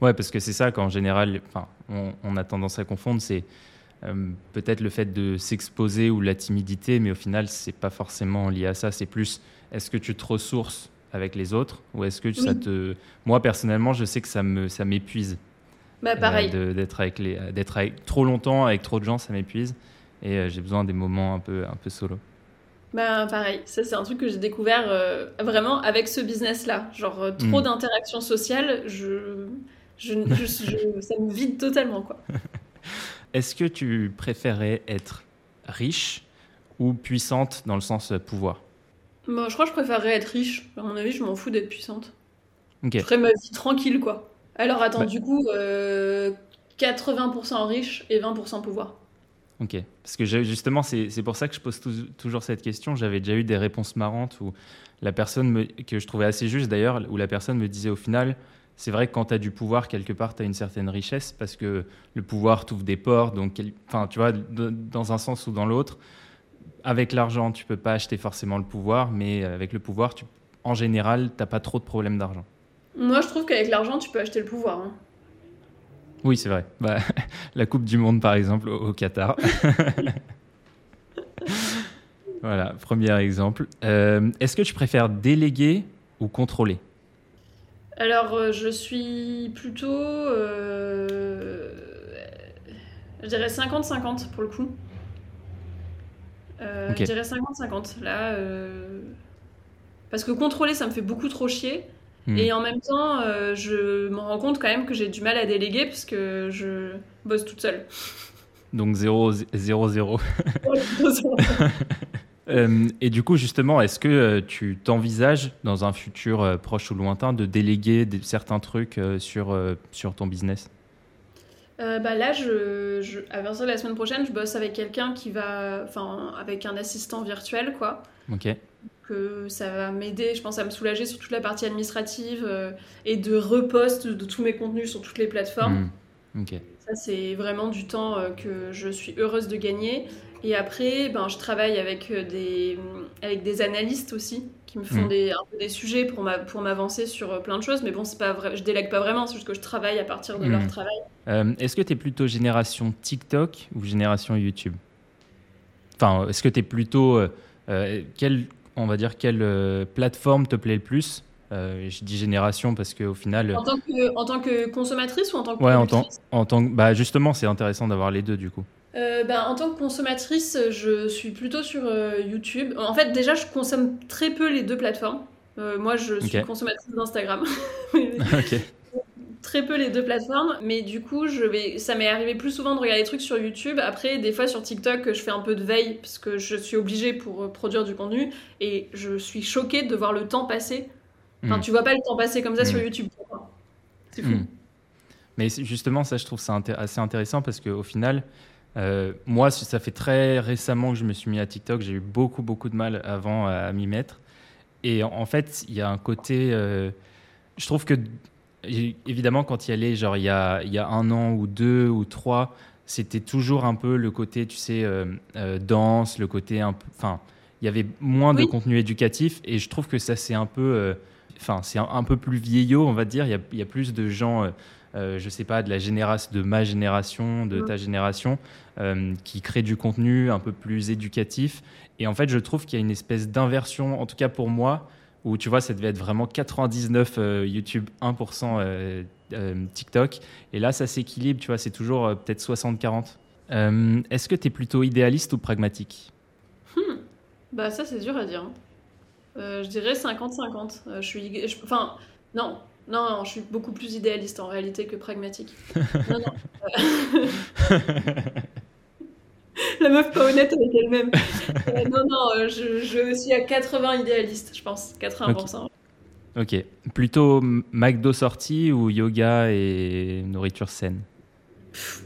Ouais, parce que c'est ça qu'en général, enfin, on, a tendance à confondre, c'est euh, peut-être le fait de s'exposer ou la timidité, mais au final, c'est pas forcément lié à ça. C'est plus, est-ce que tu te ressources avec les autres ou est-ce que ça te. Moi, personnellement, je sais que ça me ça m'épuise. Bah, pareil. Euh, d'être avec les, d'être avec trop longtemps avec trop de gens, ça m'épuise. Et euh, j'ai besoin des moments un peu, un peu solo. Bah pareil, ça c'est un truc que j'ai découvert euh, vraiment avec ce business-là. Genre euh, trop hmm. d'interactions sociales, je, je, ça me vide totalement quoi. Est-ce que tu préférais être riche ou puissante dans le sens euh, pouvoir? Bah, Je crois que je préférerais être riche. À mon avis, je m'en fous d'être puissante. Je ferais ma vie tranquille quoi. Alors attends, bah du coup, 80% riche et 20% pouvoir. Ok, parce que justement, c'est pour ça que je pose toujours cette question. J'avais déjà eu des réponses marrantes où la personne, que je trouvais assez juste d'ailleurs, où la personne me disait au final, c'est vrai que quand tu as du pouvoir, quelque part, tu as une certaine richesse parce que le pouvoir t'ouvre des portes. Donc, enfin, tu vois, dans un sens ou dans l'autre, avec l'argent, tu peux pas acheter forcément le pouvoir, mais avec le pouvoir, tu, en général, tu n'as pas trop de problèmes d'argent. Moi, je trouve qu'avec l'argent, tu peux acheter le pouvoir. Hein. Oui, c'est vrai. Bah, la Coupe du Monde, par exemple, au, Qatar. voilà, premier exemple. Euh, est-ce que tu préfères déléguer ou contrôler? Alors, euh, je suis plutôt. Euh, je dirais 50-50 pour le coup. Je dirais 50-50. Là. Parce que contrôler, ça me fait beaucoup trop chier. Hmm. Et en même temps, euh, je me rends compte quand même que j'ai du mal à déléguer parce que je bosse toute seule. Donc 0-0. Euh, et du coup, justement, est-ce que euh, tu t'envisages dans un futur proche ou lointain de déléguer certains trucs sur, sur ton business? Bah là, je, je, à partir de la semaine prochaine, je bosse avec quelqu'un qui va, enfin, avec un assistant virtuel, quoi. Ok que ça va m'aider, je pense, à me soulager sur toute la partie administrative euh, et de repost de tous mes contenus sur toutes les plateformes. Hmm. Ça, c'est vraiment du temps euh, que je suis heureuse de gagner. Et après, ben, je travaille avec euh, des, avec des analystes aussi qui me font hmm. des, un peu des sujets pour, ma, pour m'avancer sur plein de choses. Mais bon, c'est pas vrai, je délègue pas vraiment, c'est juste que je travaille à partir de leur hmm. travail. est-ce que tu es plutôt génération TikTok ou génération YouTube? Enfin, est-ce que tu es plutôt. quel on va dire, quelle euh, plateforme te plaît le plus euh, je dis génération parce qu'au final. En tant, que, en tant que consommatrice ou en tant que Ouais, en tant, en tant bah justement, c'est intéressant d'avoir les deux du coup. Euh, bah, en tant que consommatrice, je suis plutôt sur YouTube. En fait, déjà, je consomme très peu les deux plateformes. moi, je suis consommatrice d'Instagram. ok très peu les deux plateformes, mais du coup, je vais, ça m'est arrivé plus souvent de regarder des trucs sur YouTube. Après, des fois sur TikTok, je fais un peu de veille parce que je suis obligée pour euh, produire du contenu et je suis choquée de voir le temps passer. Enfin, hmm. tu vois pas le temps passer comme ça sur hmm. YouTube. C'est fou. Hmm. Mais justement, ça, je trouve ça assez intéressant parce qu'au final, euh, moi, ça fait très récemment que je me suis mis à TikTok. J'ai eu beaucoup, beaucoup de mal avant à, m'y mettre. Et en, fait, il y a un côté. Euh, je trouve que évidemment, quand il y allait, genre il y a, il y a un an ou deux ou trois, c'était toujours un peu le côté, tu sais, euh, euh, danse, le côté un peu. Enfin, il y avait moins de contenu éducatif et je trouve que ça, c'est un peu. Euh, enfin, c'est un, peu plus vieillot, on va dire. Il y a, il y a plus de gens. Euh, je sais pas, de la génération, de ma génération, de ta génération, qui créent du contenu un peu plus éducatif. Et en fait, je trouve qu'il y a une espèce d'inversion, en tout cas pour moi, où tu vois, ça devait être vraiment 99 euh, YouTube, 1% euh, euh, TikTok. Et là, ça s'équilibre, tu vois, c'est toujours peut-être 60-40. Est-ce que tu es plutôt idéaliste ou pragmatique? Hmm. Bah, ça, c'est dur à dire. Hein. je dirais 50-50. je suis. Enfin, non, non, non, je suis beaucoup plus idéaliste en réalité que pragmatique. non, non. la meuf pas honnête avec elle-même. Euh, non, non, euh, je, suis à 80 idéalistes, je pense. 80%. Ok. Plutôt McDo sortie ou yoga et nourriture saine?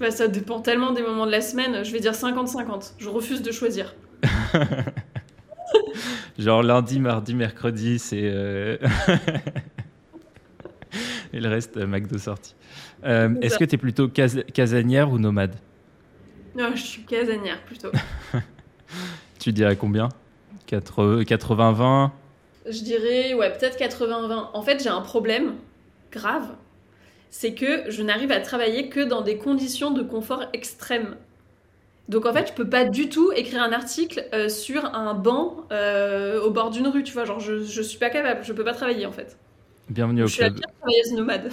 Bah, Ça dépend tellement des moments de la semaine. Je vais dire 50-50. Je refuse de choisir. Genre lundi, mardi, mercredi, c'est. Euh, et le reste, McDo sortie. Est-ce que tu es plutôt casanière ou nomade? Non, je suis casanière plutôt. tu dirais combien? 80-20 Je dirais, ouais, peut-être 80-20. En fait, j'ai un problème grave. C'est que je n'arrive à travailler que dans des conditions de confort extrêmes. Donc en fait, je peux pas du tout écrire un article euh, sur un banc euh, au bord d'une rue, tu vois. Genre, je, je suis pas capable, je peux pas travailler en fait. Bienvenue au je club. Je suis la pire travailleuse nomade.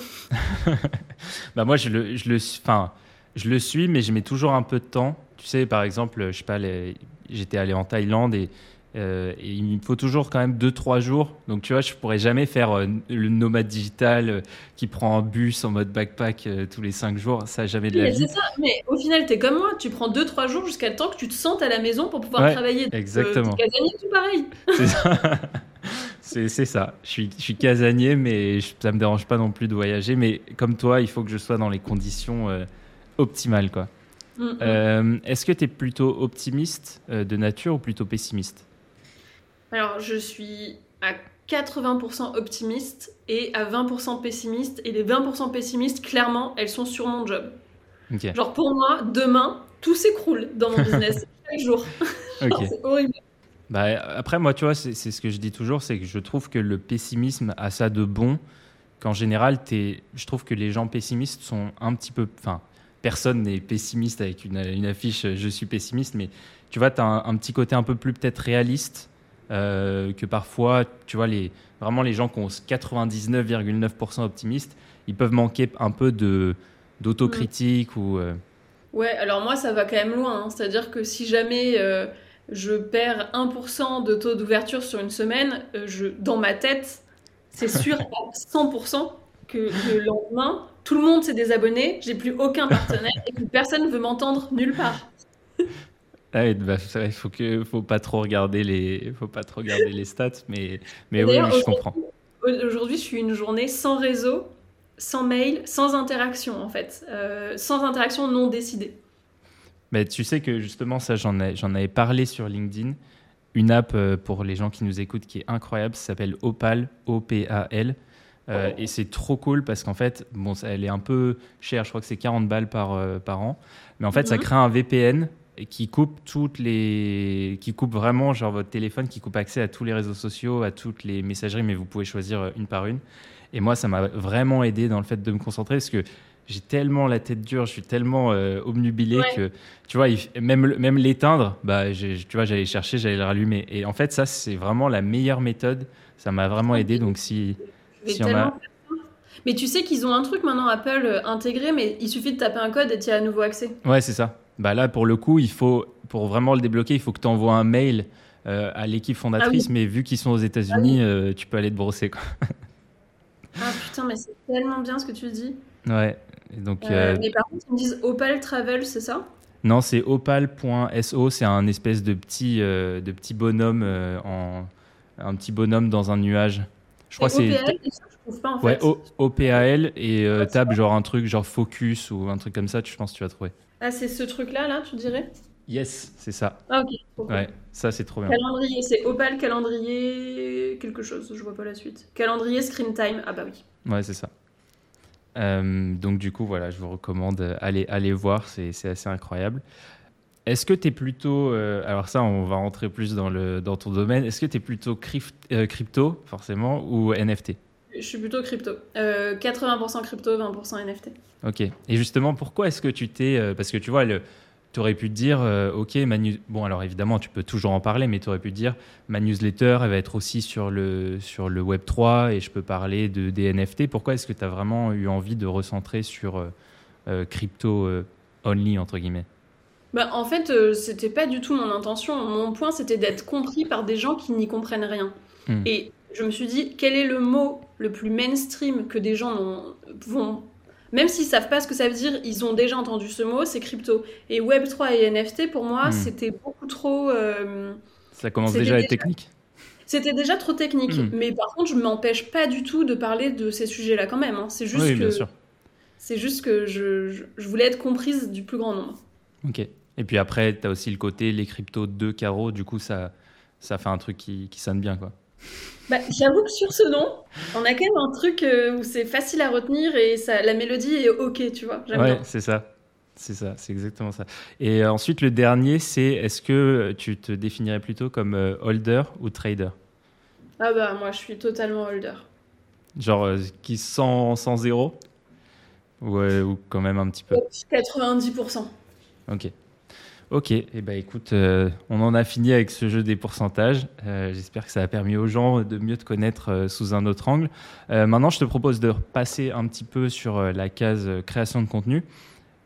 bah moi, je le, je le, enfin, je le suis, mais je mets toujours un peu de temps. Tu sais, par exemple, je sais pas, j'étais allé en Thaïlande euh, et, il me faut toujours quand même 2-3 jours. Donc, tu vois, je pourrais jamais faire euh, le nomade digital euh, qui prend un bus en mode backpack tous les 5 jours. Ça, jamais de la vie. Ça, mais au final, tu es comme moi. Tu prends 2-3 jours jusqu'à le temps que tu te sentes à la maison pour pouvoir travailler. Exactement. Tu casanier, tout pareil. C'est ça. C'est ça. Je suis, je suis casanier, mais ça me dérange pas non plus de voyager. Mais comme toi, il faut que je sois dans les conditions optimale, quoi. Mm, mm. Euh, Est-ce que tu es plutôt optimiste euh, de nature ou plutôt pessimiste? Alors, je suis à 80% optimiste et à 20% pessimiste. Et les 20% pessimistes, clairement, elles sont sur mon job. Genre, pour moi, demain, tout s'écroule dans mon business. Chaque jour. Genre, Ok. C'est horrible. Bah, après, moi, tu vois, c'est ce que je dis toujours, c'est que je trouve que le pessimisme a ça de bon, qu'en général, t'es- je trouve que les gens pessimistes sont un petit peu... Enfin, personne n'est pessimiste avec une, affiche euh, « je suis pessimiste », mais tu vois, tu as un, petit côté un peu plus peut-être réaliste, euh, que parfois, tu vois, les, vraiment les gens qui ont 99,9% optimistes, ils peuvent manquer un peu de d'autocritique ou... euh, Ouais, alors moi, ça va quand même loin. hein. C'est-à-dire que si jamais je perds 1% de taux d'ouverture sur une semaine, je, dans ma tête, c'est sûr à 100% que le lendemain, tout le monde s'est désabonné, j'ai plus aucun partenaire et que personne ne veut m'entendre nulle part. Ah bah, c'est vrai, faut que, faut pas trop regarder les, faut pas trop regarder les stats, mais, mais oui, je comprends. Aujourd'hui, je suis une journée sans réseau, sans mail, sans interaction en fait. Euh, sans interaction non décidée. Mais tu sais que justement, ça, j'en j'en avais parlé sur LinkedIn. Une app euh, pour les gens qui nous écoutent qui est incroyable, ça s'appelle Opal, O-P-A-L. Euh, et c'est trop cool parce qu'en fait, bon, elle est un peu chère, je crois que c'est 40 balles par, euh, par an. Mais en fait, ça Mhm. crée un VPN qui coupe toutes les. qui coupe vraiment, genre votre téléphone, qui coupe accès à tous les réseaux sociaux, à toutes les messageries, mais vous pouvez choisir euh, une par une. Et moi, ça m'a vraiment aidé dans le fait de me concentrer parce que j'ai tellement la tête dure, je suis tellement euh, obnubilé Ouais. que, tu vois, même, même l'éteindre, bah, tu vois, j'allais chercher, j'allais le rallumer. Et en fait, ça, c'est vraiment la meilleure méthode. Ça m'a vraiment aidé. Donc, si. Si tellement a-. Mais tu sais qu'ils ont un truc maintenant Apple euh, intégré, mais il suffit de taper un code et tu as à nouveau accès. Ouais, c'est ça. Bah là, pour le coup, il faut, pour vraiment le débloquer, il faut que tu envoies un mail euh, à l'équipe fondatrice, mais vu qu'ils sont aux États-Unis, euh, tu peux aller te brosser. Quoi. Ah putain, mais c'est tellement bien ce que tu dis. Ouais. Et donc, Euh, Mais par contre, ils me disent Opal Travel, c'est ça? Non, c'est opal.so, c'est un espèce de petit, de petit bonhomme en, un petit bonhomme dans un nuage. Je crois c'est OPL, et ça, je trouve pas en ouais, fait. O- OPAL et euh, Ouais, tape genre un truc genre focus ou un truc comme ça, tu, je pense que tu vas trouver. Ah, c'est ce truc-là, là, tu dirais? Yes, c'est ça. Ah, ok. trop cool. Ouais, ça c'est trop bien. Calendrier, c'est Opal calendrier quelque chose, je vois pas la suite. Calendrier screen time, ah bah oui. Ouais, c'est ça. Euh, donc du coup, voilà, je vous recommande, euh, allez, allez voir, c'est c'est assez incroyable. Est-ce que tu es plutôt, euh, alors ça, on va rentrer plus dans, le, dans ton domaine, est-ce que tu es plutôt crypt- euh, crypto, forcément, ou NFT Je suis plutôt crypto. Euh, 80% crypto, 20% NFT. Ok. Et justement, pourquoi est-ce que tu t'es, euh, parce que tu vois, tu aurais pu te dire, euh, ok, ma news- bon, alors évidemment, tu peux toujours en parler, mais tu aurais pu te dire, ma newsletter, elle va être aussi sur le, sur le Web 3 et je peux parler de, des NFT. Pourquoi est-ce que tu as vraiment eu envie de recentrer sur euh, euh, crypto euh, only, entre guillemets? Bah, en fait, euh, c'était pas du tout mon intention. Mon point, c'était d'être compris par des gens qui n'y comprennent rien. Hmm. Et je me suis dit, quel est le mot le plus mainstream que des gens vont. Même s'ils savent pas ce que ça veut dire, ils ont déjà entendu ce mot, c'est crypto. Et Web3 et NFT, pour moi, Hmm. c'était beaucoup trop. euh, Ça commence déjà à être déjà- technique C'était déjà trop technique. Hmm. Mais par contre, je m'empêche pas du tout de parler de ces sujets-là quand même. hein. C'est juste Oui, que. C'est juste que je voulais être comprise du plus grand nombre. Ok. Et puis après, tu as aussi le côté les cryptos de carreaux, du coup, ça, ça fait un truc qui, qui sonne bien, quoi. Bah, J'avoue que sur ce nom, on a quand même un truc euh, où c'est facile à retenir et ça, la mélodie est ok, tu vois. Ouais, c'est ça. C'est ça, c'est exactement ça. Et euh, ensuite, le dernier, c'est est-ce que tu te définirais plutôt comme euh, holder ou trader? Ah bah moi je suis totalement holder. Genre euh, qui sans, sans zéro? Ouais, ou quand même un petit peu. 90%. Ok. Ok, et eh ben écoute, euh, on en a fini avec ce jeu des pourcentages. Euh, J'espère que ça a permis aux gens de mieux te connaître euh, sous un autre angle. Maintenant, je te propose de repasser un petit peu sur la case création de contenu.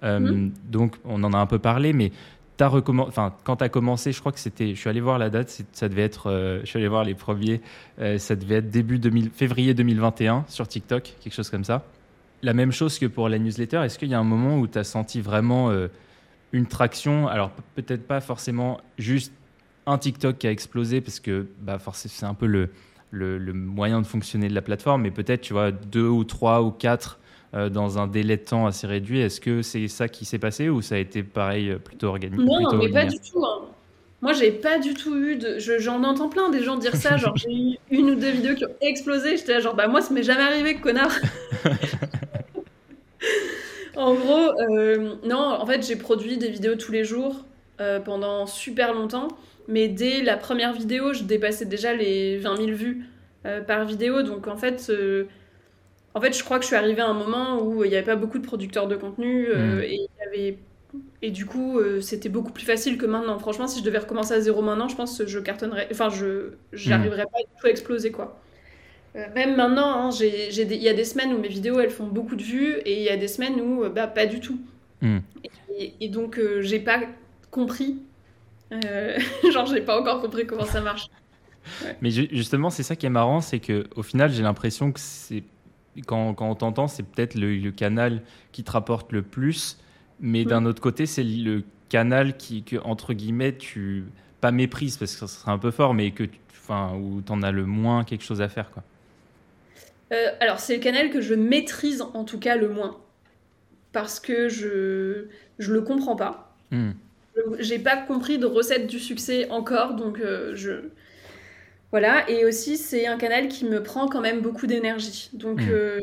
Mhm. Donc, on en a un peu parlé, mais as enfin, quand tu as commencé, je crois que c'était. Je suis allé voir la date, ça devait être. je suis allé voir les premiers, ça devait être début 2000, février 2021 sur TikTok, quelque chose comme ça. La même chose que pour la newsletter, est-ce qu'il y a un moment où tu as senti vraiment une traction Alors pe- peut-être pas forcément juste un TikTok qui a explosé, parce que bah, forcément, c'est un peu le, le, le moyen de fonctionner de la plateforme, mais peut-être tu vois deux ou trois ou quatre dans un délai de temps assez réduit. Est-ce que c'est ça qui s'est passé ou ça a été pareil, plutôt organique Non, mais pas du tout. Hein. Moi, j'ai pas du tout eu de. J'en entends plein des gens dire ça. Genre, j'ai eu une ou deux vidéos qui ont explosé. J'étais là, genre, bah, moi, ça m'est jamais arrivé, connard. en gros, euh, non, en fait, j'ai produit des vidéos tous les jours euh, pendant super longtemps. Mais dès la première vidéo, je dépassais déjà les 20 000 vues euh, par vidéo. Donc, en fait. En fait, je crois que je suis arrivée à un moment où il n'y avait pas beaucoup de producteurs de contenu hmm. et il y avait et du coup, c'était beaucoup plus facile que maintenant. Franchement, si je devais recommencer à zéro maintenant, je pense que je cartonnerais. Enfin, je j'arriverais pas du tout à exploser, quoi. Euh, même maintenant, hein, il y a des semaines où mes vidéos elles font beaucoup de vues et il y a des semaines où euh, bah, pas du tout. Hmm. Et, donc, j'ai pas compris. genre, j'ai pas encore compris comment ça marche. Mais justement, c'est ça qui est marrant, c'est que au final, j'ai l'impression que c'est quand, quand on t'entend, c'est peut-être le, canal qui te rapporte le plus mais d'un autre côté, c'est le canal qui, que, entre guillemets, tu. Pas méprise, parce que ça serait un peu fort, mais que, enfin, où tu en as le moins quelque chose à faire, quoi. Euh, alors, c'est le canal que je maîtrise en tout cas le moins. Parce que je je le comprends pas. Hmm. J'ai pas compris de recette du succès encore, donc euh, je. Voilà, et aussi c'est un canal qui me prend quand même beaucoup d'énergie. Donc hmm. euh,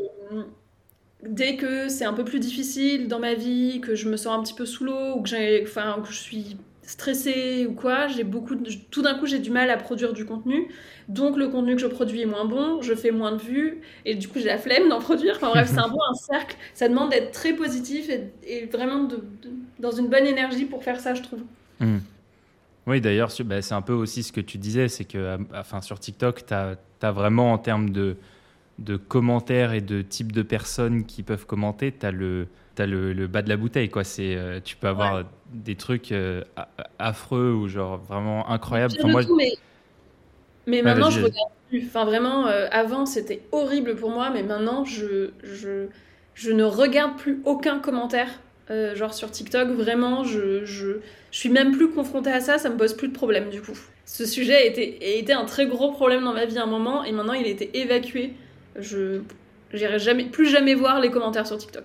dès que c'est un peu plus difficile dans ma vie, que je me sens un petit peu sous l'eau ou que, j'ai, enfin, que je suis stressée ou quoi, j'ai beaucoup tout d'un coup j'ai du mal à produire du contenu. Donc le contenu que je produis est moins bon, je fais moins de vues et du coup j'ai la flemme d'en produire. Enfin bref, c'est un peu un cercle. Ça demande d'être très positif et, vraiment de, dans une bonne énergie pour faire ça, je trouve. Hmm. Oui, d'ailleurs, bah, c'est un peu aussi ce que tu disais, c'est que enfin, sur TikTok, tu as, vraiment en termes de, de commentaires et de types de personnes qui peuvent commenter, tu as, le, as le, bas de la bouteille. Quoi. C'est, euh, tu peux avoir des trucs euh, affreux ou genre vraiment incroyables. moi, mais, mais maintenant, je regarde plus. Enfin, vraiment, euh, avant, c'était horrible pour moi, mais maintenant, je, je, je ne regarde plus aucun commentaire. genre sur TikTok, vraiment, je, je, je suis même plus confrontée à ça, ça me pose plus de problème du coup. Ce sujet a été, a été un très gros problème dans ma vie à un moment et maintenant il a été évacué je n'irai jamais, plus jamais voir les commentaires sur TikTok.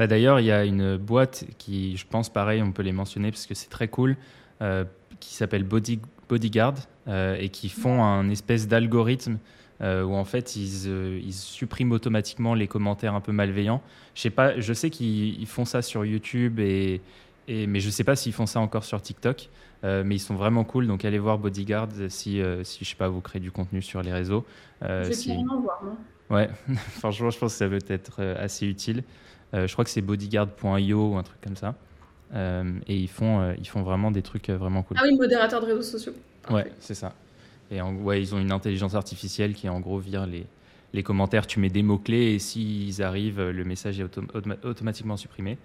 Bah D'ailleurs, il y a une boîte qui, je pense, pareil, on peut les mentionner parce que c'est très cool, euh, qui s'appelle Body, Bodyguard euh, et qui font un espèce d'algorithme euh, où en fait ils, ils, suppriment automatiquement les commentaires un peu malveillants. Je sais pas, je sais qu'ils font ça sur YouTube et, et mais je sais pas s'ils font ça encore sur TikTok. mais ils sont vraiment cool, donc allez voir Bodyguard si, si je sais pas, vous créez du contenu sur les réseaux. je vais si... voir, moi. Ouais, franchement, je pense que ça peut être euh, assez utile. Euh, je crois que c'est bodyguard.io ou un truc comme ça. Euh, et ils font, ils font vraiment des trucs vraiment cool. Ah oui, modérateur de réseaux sociaux. Ouais, c'est ça. Et en, ouais, ils ont une intelligence artificielle qui, en gros, vire les, les commentaires. Tu mets des mots-clés et s'ils arrivent, le message est automatiquement supprimé.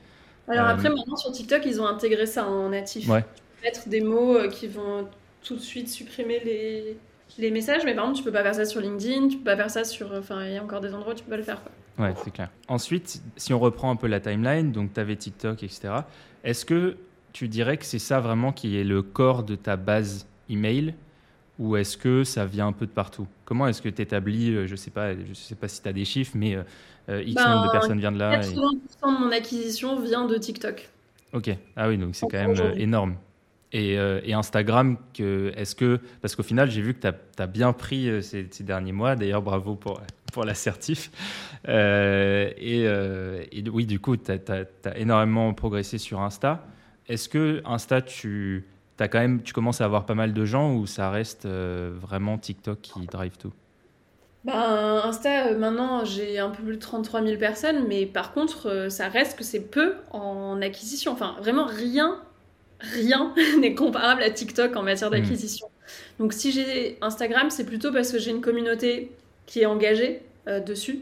Alors après, maintenant, sur TikTok, ils ont intégré ça en natif. Ouais. Tu peux mettre des mots qui vont tout de suite supprimer les, les messages, mais par contre, tu peux pas faire ça sur LinkedIn, tu peux pas faire ça sur. Enfin, il y a encore des endroits où tu peux pas le faire. Quoi. Ouais, c'est clair. Ensuite, si on reprend un peu la timeline, donc tu avais TikTok, etc. Est-ce que tu dirais que c'est ça vraiment qui est le corps de ta base email ou est-ce que ça vient un peu de partout? Comment est-ce que tu établis, euh, je sais pas, je sais pas si tu as des chiffres, mais euh, euh, X nombre de personnes viennent de là 80% de mon acquisition vient de TikTok. Ok, ah oui, donc c'est quand même énorme. Euh, et, Instagram, est-ce que. Parce qu'au final, j'ai vu que tu as, bien pris ces, derniers mois. D'ailleurs, bravo pour, pour l'assertif. Euh, et, oui, du coup, tu as, énormément progressé sur Insta. Est-ce que Insta, tu, as quand même, tu commences à avoir pas mal de gens ou ça reste vraiment TikTok qui drive tout? Ben, Insta, maintenant, j'ai un peu plus de 33 000 personnes, mais par contre, ça reste que c'est peu en acquisition. Enfin, vraiment rien rien n'est comparable à TikTok en matière hmm. d'acquisition. Donc si j'ai Instagram, c'est plutôt parce que j'ai une communauté qui est engagée euh, dessus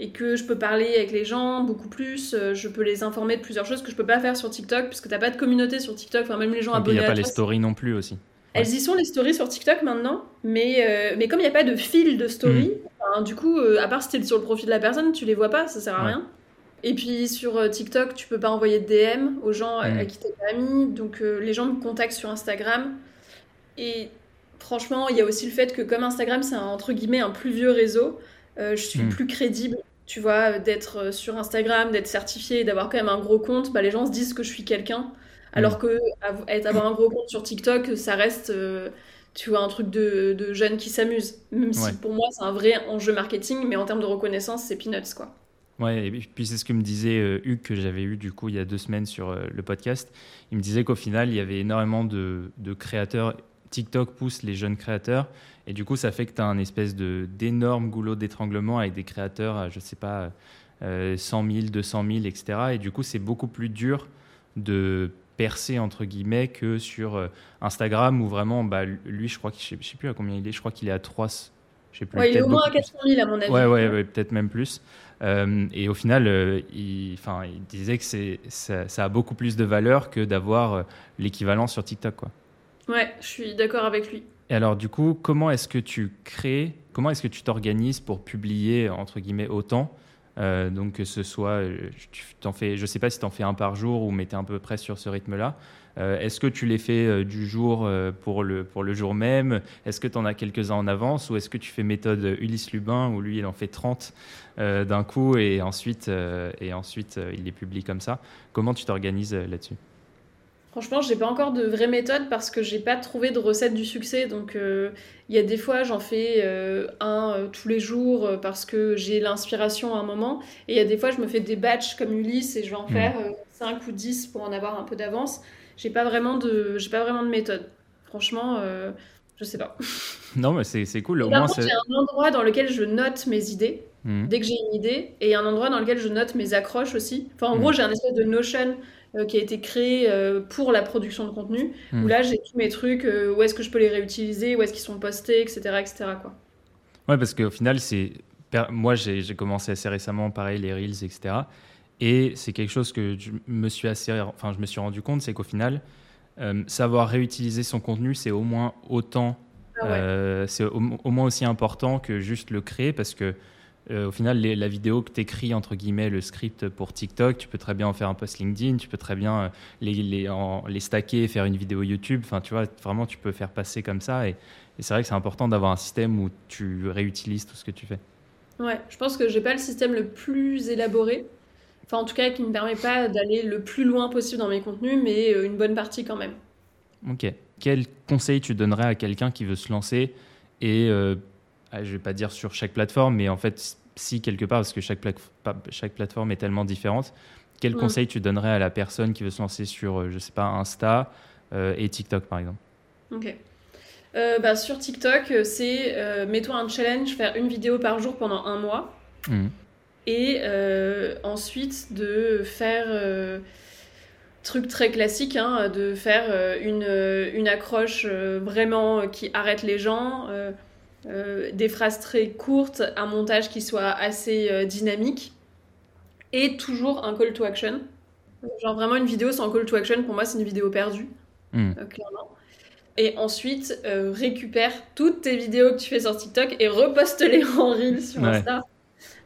et que je peux parler avec les gens beaucoup plus, euh, je peux les informer de plusieurs choses que je peux pas faire sur TikTok puisque t'as pas de communauté sur TikTok, enfin même les gens abonnés. Il n'y a pas les stories non plus aussi. Elles y sont les stories sur TikTok maintenant, mais, euh, mais comme il n'y a pas de fil de story, hmm. du coup, à part si t'es sur le profil de la personne, tu les vois pas, ça sert à rien. Et puis sur TikTok, tu peux pas envoyer de DM aux gens à mm. qui t'es pas ami. Donc les gens me contactent sur Instagram. Et franchement, il y a aussi le fait que comme Instagram, c'est entre guillemets un plus vieux réseau, euh, je suis mm. plus crédible tu vois, d'être sur Instagram, d'être certifié, d'avoir quand même un gros compte, bah, les gens se disent que je suis quelqu'un. Alors mm. que avoir un gros compte sur TikTok, ça reste, euh, tu vois, un truc de, de jeunes qui s'amusent. Même si pour moi, c'est un vrai enjeu marketing, mais en termes de reconnaissance, c'est peanuts, quoi. Ouais, et puis c'est ce que me disait euh, Hugues, que j'avais eu du coup il y a deux semaines sur euh, le podcast. Il me disait qu'au final, il y avait énormément de, de, créateurs. TikTok pousse les jeunes créateurs, et du coup, ça fait que tu as un espèce d'énorme goulot d'étranglement avec des créateurs, je sais pas, 100 000, 200 000, etc. Et du coup, c'est beaucoup plus dur de percé entre guillemets que sur euh, Instagram où vraiment bah, lui je crois qu'il je sais plus à combien il est. Je crois qu'il est à 3 je sais plus ouais, il est au moins à 400 000 à mon avis. Ouais ouais, peut-être même plus. Euh, et au final euh, il, enfin, il disait que c'est ça, ça, a beaucoup plus de valeur que d'avoir l'équivalent sur TikTok quoi ouais je suis d'accord avec lui. Et alors du coup comment est-ce que tu crées comment est-ce que tu t'organises pour publier entre guillemets autant euh, donc que ce soit, euh, tu t'en fais, je ne sais pas si tu en fais un par jour ou mettez un peu près sur ce rythme-là. Euh, est-ce que tu les fais du jour pour, le, pour le jour même? Est-ce que tu en as quelques-uns en avance? Ou est-ce que tu fais méthode Ulysse Lubin où lui il en fait 30 d'un coup et ensuite, et ensuite il les publie comme ça? Comment tu t'organises là-dessus? Franchement, j'ai pas encore de vraie méthode parce que j'ai pas trouvé de recette du succès. Donc, euh, il y a des fois, j'en fais euh, un euh, tous les jours parce que j'ai l'inspiration à un moment. Et il y a des fois, je me fais des batchs comme Ulysse et je vais en hmm. faire 5 ou 10 pour en avoir un peu d'avance. J'ai pas vraiment de, j'ai pas vraiment de méthode. Franchement, je sais pas. Non, mais c'est cool. Au moins, j'ai un endroit dans lequel je note mes idées. Hmm. Dès que j'ai une idée, et un endroit dans lequel je note mes accroches aussi. Enfin, en hmm. gros, j'ai un espèce de Notion euh, qui a été créé euh, pour la production de contenu, où hmm. là j'ai tous mes trucs, euh, où est-ce que je peux les réutiliser, où est-ce qu'ils sont postés, etc. etc. Quoi. Ouais, parce qu'au final, c'est moi j'ai commencé assez récemment, pareil, les Reels, etc. Et c'est quelque chose que je me suis assez, enfin je me suis rendu compte, c'est qu'au final, savoir réutiliser son contenu, c'est au moins autant, ah c'est au, moins aussi important que juste le créer, parce que au final, la vidéo que tu écris, entre guillemets, le script pour TikTok, tu peux très bien en faire un post LinkedIn, tu peux très bien euh, les, les, les stacker et faire une vidéo YouTube. Enfin, tu vois, vraiment, tu peux faire passer comme ça. Et, c'est vrai que c'est important d'avoir un système où tu réutilises tout ce que tu fais. Ouais, je pense que j'ai pas le système le plus élaboré. Enfin, en tout cas, qui ne me permet pas d'aller le plus loin possible dans mes contenus, mais euh, une bonne partie quand même. Ok. Quel conseil tu donnerais à quelqu'un qui veut se lancer et je vais pas dire sur chaque plateforme, mais en fait, si quelque part, parce que chaque, chaque plateforme est tellement différente, quel mm. conseil tu donnerais à la personne qui veut se lancer sur, euh, je sais pas, Insta euh, et TikTok, par exemple? Ok. Euh, bah, sur TikTok, c'est mets-toi un challenge, faire une vidéo par jour pendant un mois. Mm. Et ensuite, de faire truc très classique, hein, de faire une, une accroche vraiment qui arrête les gens, euh, des phrases très courtes, un montage qui soit assez euh, dynamique et toujours un call to action. Genre vraiment une vidéo sans call to action, pour moi c'est une vidéo perdue, hmm. euh, clairement. Et ensuite, récupère toutes tes vidéos que tu fais sur TikTok et reposte-les en reel sur Insta.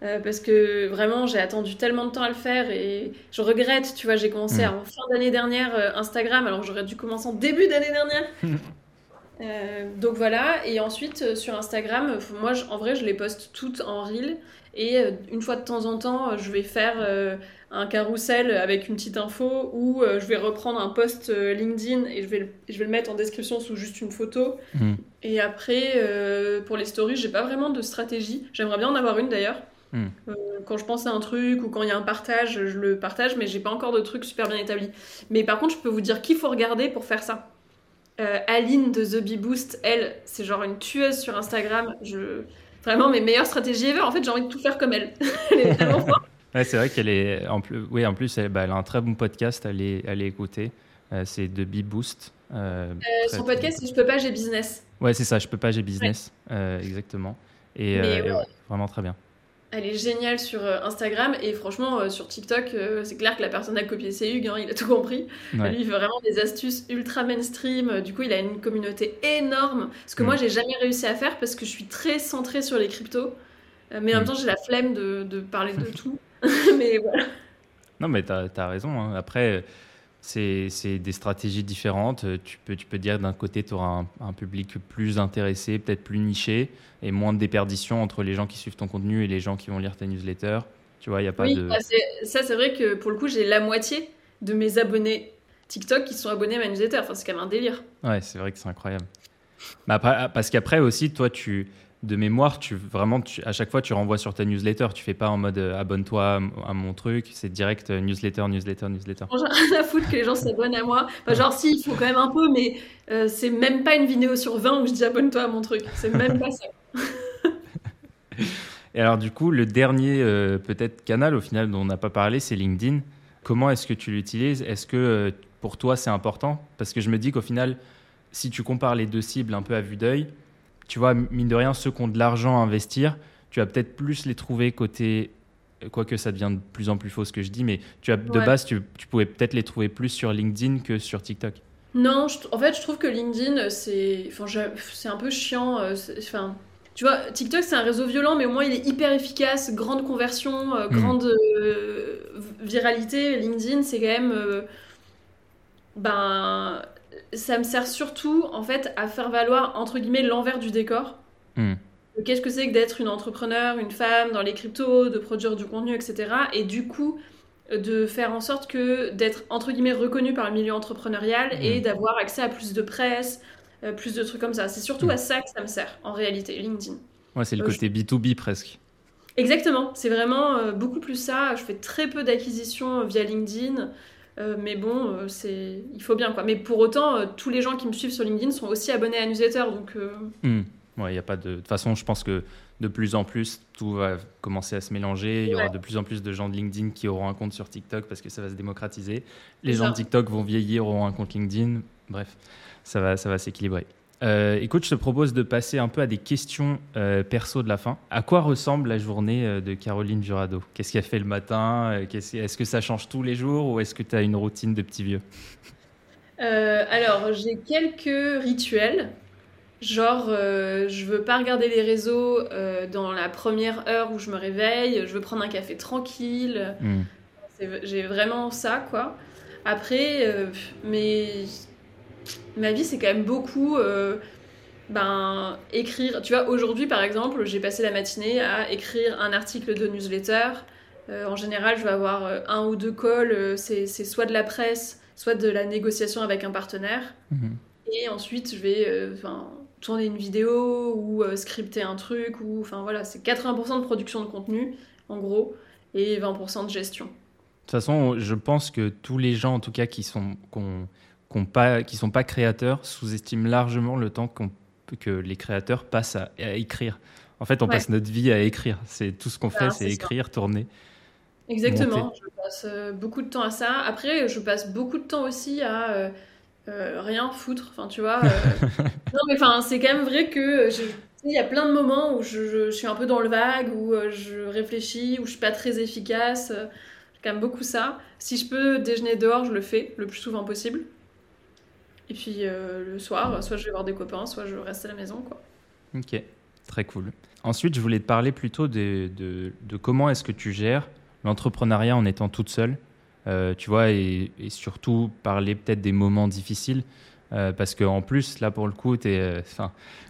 parce que vraiment, j'ai attendu tellement de temps à le faire et je regrette. Tu vois, j'ai commencé hmm. en fin d'année dernière Instagram, alors j'aurais dû commencer en début d'année dernière. Euh, donc voilà, et ensuite euh, sur Instagram, euh, moi en vrai je les poste toutes en reel et une fois de temps en temps je vais faire un carrousel avec une petite info ou je vais reprendre un post LinkedIn et je vais, le, je vais le mettre en description sous juste une photo. Hmm. Et après pour les stories, j'ai pas vraiment de stratégie. J'aimerais bien en avoir une d'ailleurs. Hmm. quand je pense à un truc ou quand il y a un partage, je le partage, mais j'ai pas encore de truc super bien établi. Mais par contre, je peux vous dire qu'il faut regarder pour faire ça. Euh, Aline de The Bee Boost, elle, c'est genre une tueuse sur Instagram. Je... Vraiment mes meilleures stratégies ever. En fait, j'ai envie de tout faire comme elle. elle est vraiment forte. Ouais, c'est vrai qu'elle est. En plus, oui, en plus, elle, bah, a un très bon podcast. Elle est, elle est écoutée. Euh, c'est The Bee Boost. Euh, son podcast, c'est Je peux pas, j'ai business. Ouais, c'est ça. Je peux pas, j'ai business. exactement. Et, vraiment très bien. Elle est géniale sur euh, Instagram et franchement euh, sur TikTok, euh, c'est clair que la personne a copié c'est Hugues, hein, il a tout compris. Lui, il veut vraiment des astuces ultra mainstream. Du coup, il a une communauté énorme. Ce que moi, mm. j'ai jamais réussi à faire parce que je suis très centrée sur les cryptos. mais en même mm. temps, j'ai la flemme de, de parler de tout. mais voilà. Non, mais tu as, raison. Hein. Après, c'est des stratégies différentes. Tu peux, tu peux dire d'un côté, tu auras un, public plus intéressé, peut-être plus niché, et moins de déperdition entre les gens qui suivent ton contenu et les gens qui vont lire ta newsletter. Tu vois, il n'y a pas oui, de. Bah, ça, c'est vrai que pour le coup, j'ai la moitié de mes abonnés TikTok qui sont abonnés à ma newsletter. Enfin, c'est quand même un délire. Ouais, c'est vrai que c'est incroyable. Bah, parce qu'après aussi, toi, tu de mémoire, tu vraiment, à chaque fois, tu renvoies sur ta newsletter. Tu fais pas en mode euh, abonne-toi à, mon truc. C'est direct euh, newsletter, newsletter, newsletter. J'ai rien à foutre que les gens s'abonnent à moi. genre, si, il faut quand même un peu, mais euh, c'est même pas une vidéo sur 20 où je dis abonne-toi à mon truc. C'est même pas ça. Et alors, du coup, le dernier, peut-être, canal au final dont on n'a pas parlé, c'est LinkedIn. Comment est-ce que tu l'utilises? Est-ce que pour toi, c'est important? Parce que je me dis qu'au final, si tu compares les deux cibles un peu à vue d'œil, tu vois, mine de rien, ceux qui ont de l'argent à investir, tu vas peut-être plus les trouver côté. Quoique ça devient de plus en plus faux ce que je dis, mais tu as, de base, tu, pouvais peut-être les trouver plus sur LinkedIn que sur TikTok. Non, en fait, je trouve que LinkedIn, c'est enfin, un peu chiant. Euh, enfin, tu vois, TikTok, c'est un réseau violent, mais au moins, il est hyper efficace, grande conversion, euh, hmm. grande euh, viralité. LinkedIn, c'est quand même. ben, ça me sert surtout en fait à faire valoir entre guillemets l'envers du décor. Hmm. Qu'est-ce que c'est que d'être une entrepreneur, une femme dans les cryptos, de produire du contenu, etc. Et du coup, de faire en sorte que d'être entre guillemets reconnu par le milieu entrepreneurial et hmm. d'avoir accès à plus de presse, euh, plus de trucs comme ça. C'est surtout hmm. à ça que ça me sert en réalité, LinkedIn. Ouais, c'est le euh, côté B2B presque. Exactement, c'est vraiment euh, beaucoup plus ça. Je fais très peu d'acquisitions via LinkedIn. Euh, mais bon, euh, c'est il faut bien quoi. Mais pour autant, euh, tous les gens qui me suivent sur LinkedIn sont aussi abonnés à newsletter, donc. Ouais, il y a pas de. De toute façon, je pense que de plus en plus, tout va commencer à se mélanger. Il y aura de plus en plus de gens de LinkedIn qui auront un compte sur TikTok parce que ça va se démocratiser. Les gens de TikTok vont vieillir, auront un compte LinkedIn. Bref, ça va, ça va s'équilibrer. Euh, écoute, je te propose de passer un peu à des questions euh, perso de la fin. À quoi ressemble la journée euh, de Caroline Jurado? Qu'est-ce qu'elle fait le matin? Est-ce que ça change tous les jours ou est-ce que tu as une routine de petit vieux? Alors, j'ai quelques rituels. Genre, je veux pas regarder les réseaux dans la première heure où je me réveille. Je veux prendre un café tranquille. Hmm. J'ai vraiment ça, quoi. Après, mais ma vie, c'est quand même beaucoup euh, ben, écrire. Tu vois, aujourd'hui, par exemple, j'ai passé la matinée à écrire un article de newsletter. Euh, en général, je vais avoir euh, un ou deux calls. c'est soit de la presse, soit de la négociation avec un partenaire. Mhm. Et ensuite, je vais tourner une vidéo ou scripter un truc. Ou, enfin, voilà, c'est 80% de production de contenu, en gros, et 20% de gestion. De toute façon, je pense que tous les gens, en tout cas, qui sont qui ne sont pas créateurs sous-estiment largement le temps que les créateurs passent à, écrire. En fait, on passe notre vie à écrire. C'est tout ce qu'on fait, c'est écrire, tourner. Exactement. Je passe euh, beaucoup de temps à ça. Après, je passe beaucoup de temps aussi à euh, euh, rien foutre. Enfin, tu vois. non, mais enfin, c'est quand même vrai que il y a plein de moments où je, je, suis un peu dans le vague, où je réfléchis, où je suis pas très efficace. J'ai quand même beaucoup ça. Si je peux déjeuner dehors, je le fais le plus souvent possible. Et puis euh, le soir, soit je vais voir des copains, soit je reste à la maison. Quoi. Ok, très cool. Ensuite, je voulais te parler plutôt de, de, comment est-ce que tu gères l'entrepreneuriat en étant toute seule. Euh, tu vois, et, surtout parler peut-être des moments difficiles. Euh, parce qu'en plus, là, pour le coup, es,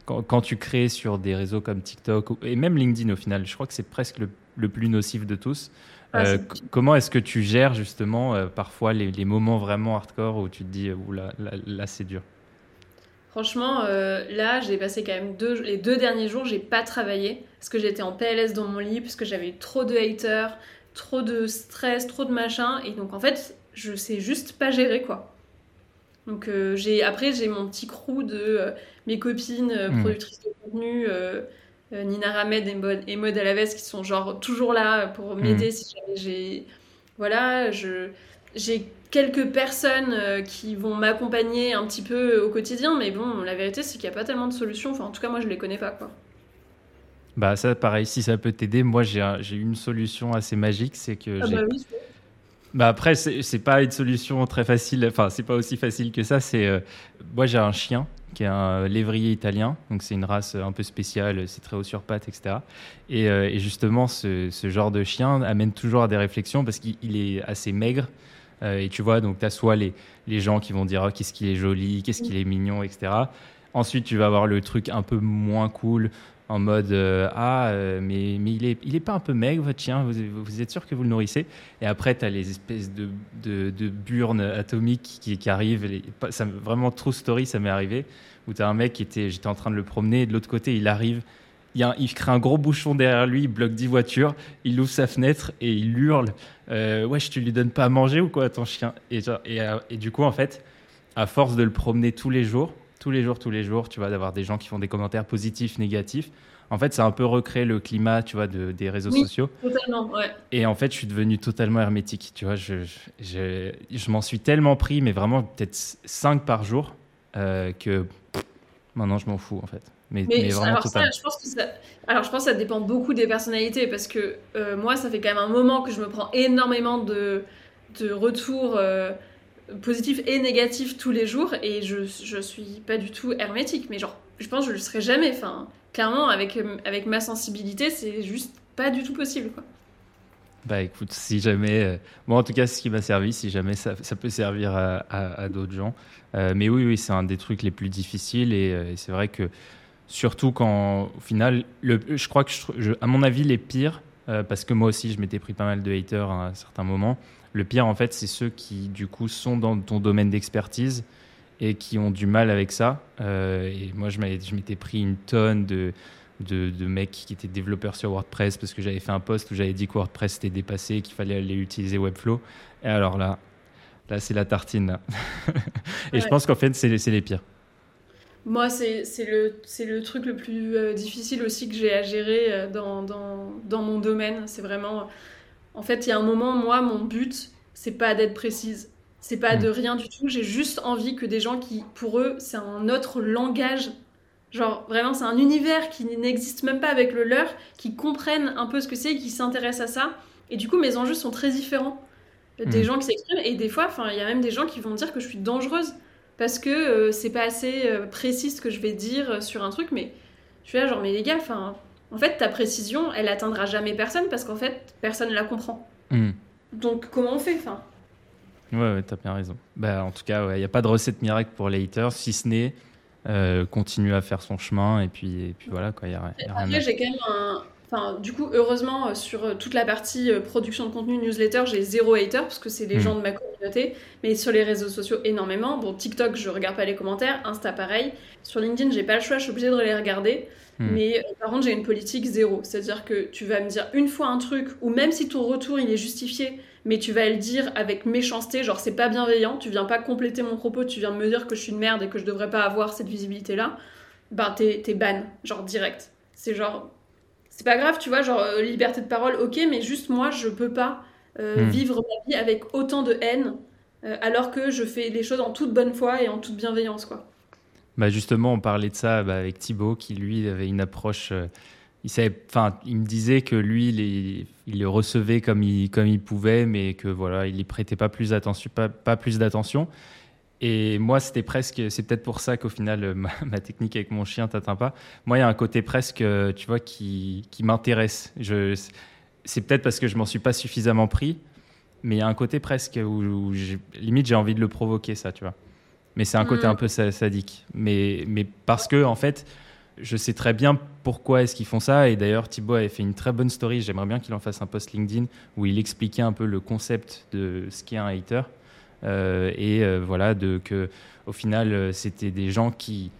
quand, quand, tu crées sur des réseaux comme TikTok et même LinkedIn, au final, je crois que c'est presque le, le, plus nocif de tous. Ah, euh, comment est-ce que tu gères justement euh, parfois les, moments vraiment hardcore où tu te dis, là, là, c'est dur? Franchement, euh, là, j'ai passé quand même deux, les deux derniers jours, j'ai pas travaillé parce que j'étais en PLS dans mon lit, parce que j'avais trop de haters, trop de stress, trop de machin, et donc en fait, je sais juste pas gérer quoi. Donc j'ai après j'ai mon petit crew de mes copines hmm. productrices de contenu Nina Ramed et Maud, Alaves qui sont genre toujours là pour m'aider mm. si jamais j'ai. Voilà, je j'ai quelques personnes euh, qui vont m'accompagner un petit peu au quotidien, mais bon, la vérité, c'est qu'il n'y a pas tellement de solutions. Enfin, en tout cas, moi, je les connais pas, quoi. Bah, ça, pareil, si ça peut t'aider, moi, j'ai une solution assez magique, c'est que ah bah, oui, bah après, c'est pas une solution très facile, enfin, c'est pas aussi facile que ça. C'est euh, Moi, j'ai un chien qui est un lévrier italien, donc c'est une race un peu spéciale, c'est très haut sur pattes, etc. Euh, et, justement, ce, ce, genre de chien amène toujours à des réflexions parce qu'il est assez maigre. et tu vois, donc tu as soit les, les gens qui vont dire oh, qu'est-ce qu'il est joli, qu'est-ce qu'il est mignon, etc. Ensuite, tu vas avoir le truc un peu moins cool en mode euh, ah euh, mais, mais il est il est pas un peu maigre votre chien vous, êtes sûr que vous le nourrissez? Et après tu as les espèces de, de, de burnes atomiques qui, qui arrivent vraiment true story ça m'est arrivé où tu as un mec qui était j'étais en train de le promener et de l'autre côté il arrive il, crée un gros bouchon derrière lui, il bloque 10 voitures, il ouvre sa fenêtre et il hurle euh, Wesh, tu lui donnes pas à manger ou quoi, ton chien? Et, et, et, du coup, en fait, à force de le promener tous les jours, tous les jours, tous les jours, tu vois, d'avoir des gens qui font des commentaires positifs, négatifs. En fait, ça a un peu recréé le climat, tu vois, de, des réseaux oui, sociaux. Totalement, ouais. Et en fait, je suis devenu totalement hermétique. Tu vois, je, je, je m'en suis tellement pris, mais vraiment peut-être 5 par jour, euh, que pff, maintenant je m'en fous, en fait. Mais, Mais, mais vraiment alors, ça, je pense que ça, alors, je pense que ça dépend beaucoup des personnalités parce que euh, moi, ça fait quand même un moment que je me prends énormément de, de retours euh, positifs et négatifs tous les jours et je, je suis pas du tout hermétique. Mais genre, je pense que je le serai jamais. Enfin, clairement, avec, avec ma sensibilité, c'est juste pas du tout possible. Quoi. Bah écoute, si jamais, euh, moi en tout cas, ce qui m'a servi, si jamais ça, ça peut servir à, à, d'autres gens. Euh, mais oui, oui, c'est un des trucs les plus difficiles et, euh, et c'est vrai que surtout quand, au final, le, je crois que, je, à mon avis, les pires, euh, parce que moi aussi, je m'étais pris pas mal de haters à un certain moment, le pire en fait, c'est ceux qui du coup sont dans ton domaine d'expertise et qui ont du mal avec ça. Euh, et moi, je m'étais pris une tonne de de, de, mecs qui étaient développeurs sur WordPress parce que j'avais fait un post où j'avais dit que WordPress était dépassé, qu'il fallait aller utiliser Webflow. Et alors là, là c'est la tartine. Là. et ouais. je pense qu'en fait, c'est les pires. Moi, c'est le, le truc le plus euh, difficile aussi que j'ai à gérer euh, dans, dans, dans, mon domaine. C'est vraiment. En fait, il y a un moment, moi, mon but, c'est pas d'être précise. C'est pas de rien du tout. J'ai juste envie que des gens qui, pour eux, c'est un autre langage Genre, vraiment, c'est un univers qui n'existe même pas avec le leur, qui comprennent un peu ce que c'est, qui s'intéressent à ça. Et du coup, mes enjeux sont très différents des mmh. gens qui s'expriment. Et des fois, il y a même des gens qui vont dire que je suis dangereuse parce que euh, c'est pas assez euh, précis ce que je vais dire sur un truc. Mais je suis là, genre, mais les gars, en fait, ta précision, elle atteindra jamais personne parce qu'en fait, personne la comprend. Mmh. Donc, comment on fait fin Ouais, ouais t'as bien raison. Bah, en tout cas, il ouais, n'y a pas de recette miracle pour les haters, si ce n'est euh, continuer à faire son chemin et puis, et puis voilà quoi. Y a, y a Après, j'ai quand même un. Enfin, du coup, heureusement, sur toute la partie production de contenu newsletter, j'ai zéro hater parce que c'est les mmh. gens de ma communauté. Mais sur les réseaux sociaux, énormément. Bon, TikTok, je regarde pas les commentaires. Insta, pareil. Sur LinkedIn, j'ai pas le choix, je suis obligée de les regarder. Mmh. Mais euh, par contre, j'ai une politique zéro. C'est-à-dire que tu vas me dire une fois un truc, ou même si ton retour il est justifié, mais tu vas le dire avec méchanceté, genre c'est pas bienveillant, tu viens pas compléter mon propos, tu viens me dire que je suis une merde et que je devrais pas avoir cette visibilité là, bah t'es, t'es ban, genre direct. C'est genre, c'est pas grave, tu vois, genre euh, liberté de parole, ok, mais juste moi je peux pas euh, mmh. vivre ma vie avec autant de haine euh, alors que je fais les choses en toute bonne foi et en toute bienveillance, quoi. Bah justement, on parlait de ça bah, avec Thibaut qui lui avait une approche. Euh, il, il me disait que lui, il, le recevait comme il, pouvait, mais que voilà, il n'y prêtait pas plus d'attention. Et moi, c'était presque, c'est peut-être pour ça qu'au final, ma, ma, technique avec mon chien t'atteint pas. Moi, il y a un côté presque, tu vois, qui, qui m'intéresse. Je, c'est peut-être parce que je m'en suis pas suffisamment pris, mais il y a un côté presque où, où limite j'ai envie de le provoquer, ça, tu vois. Mais c'est un côté mmh. un peu sadique. Mais, mais parce que, en fait, je sais très bien pourquoi est-ce qu'ils font ça. Et d'ailleurs, Thibaut avait fait une très bonne story. J'aimerais bien qu'il en fasse un post LinkedIn où il expliquait un peu le concept de ce qu'est un hater. Euh, et euh, voilà, de, que, au final, c'était des gens qui,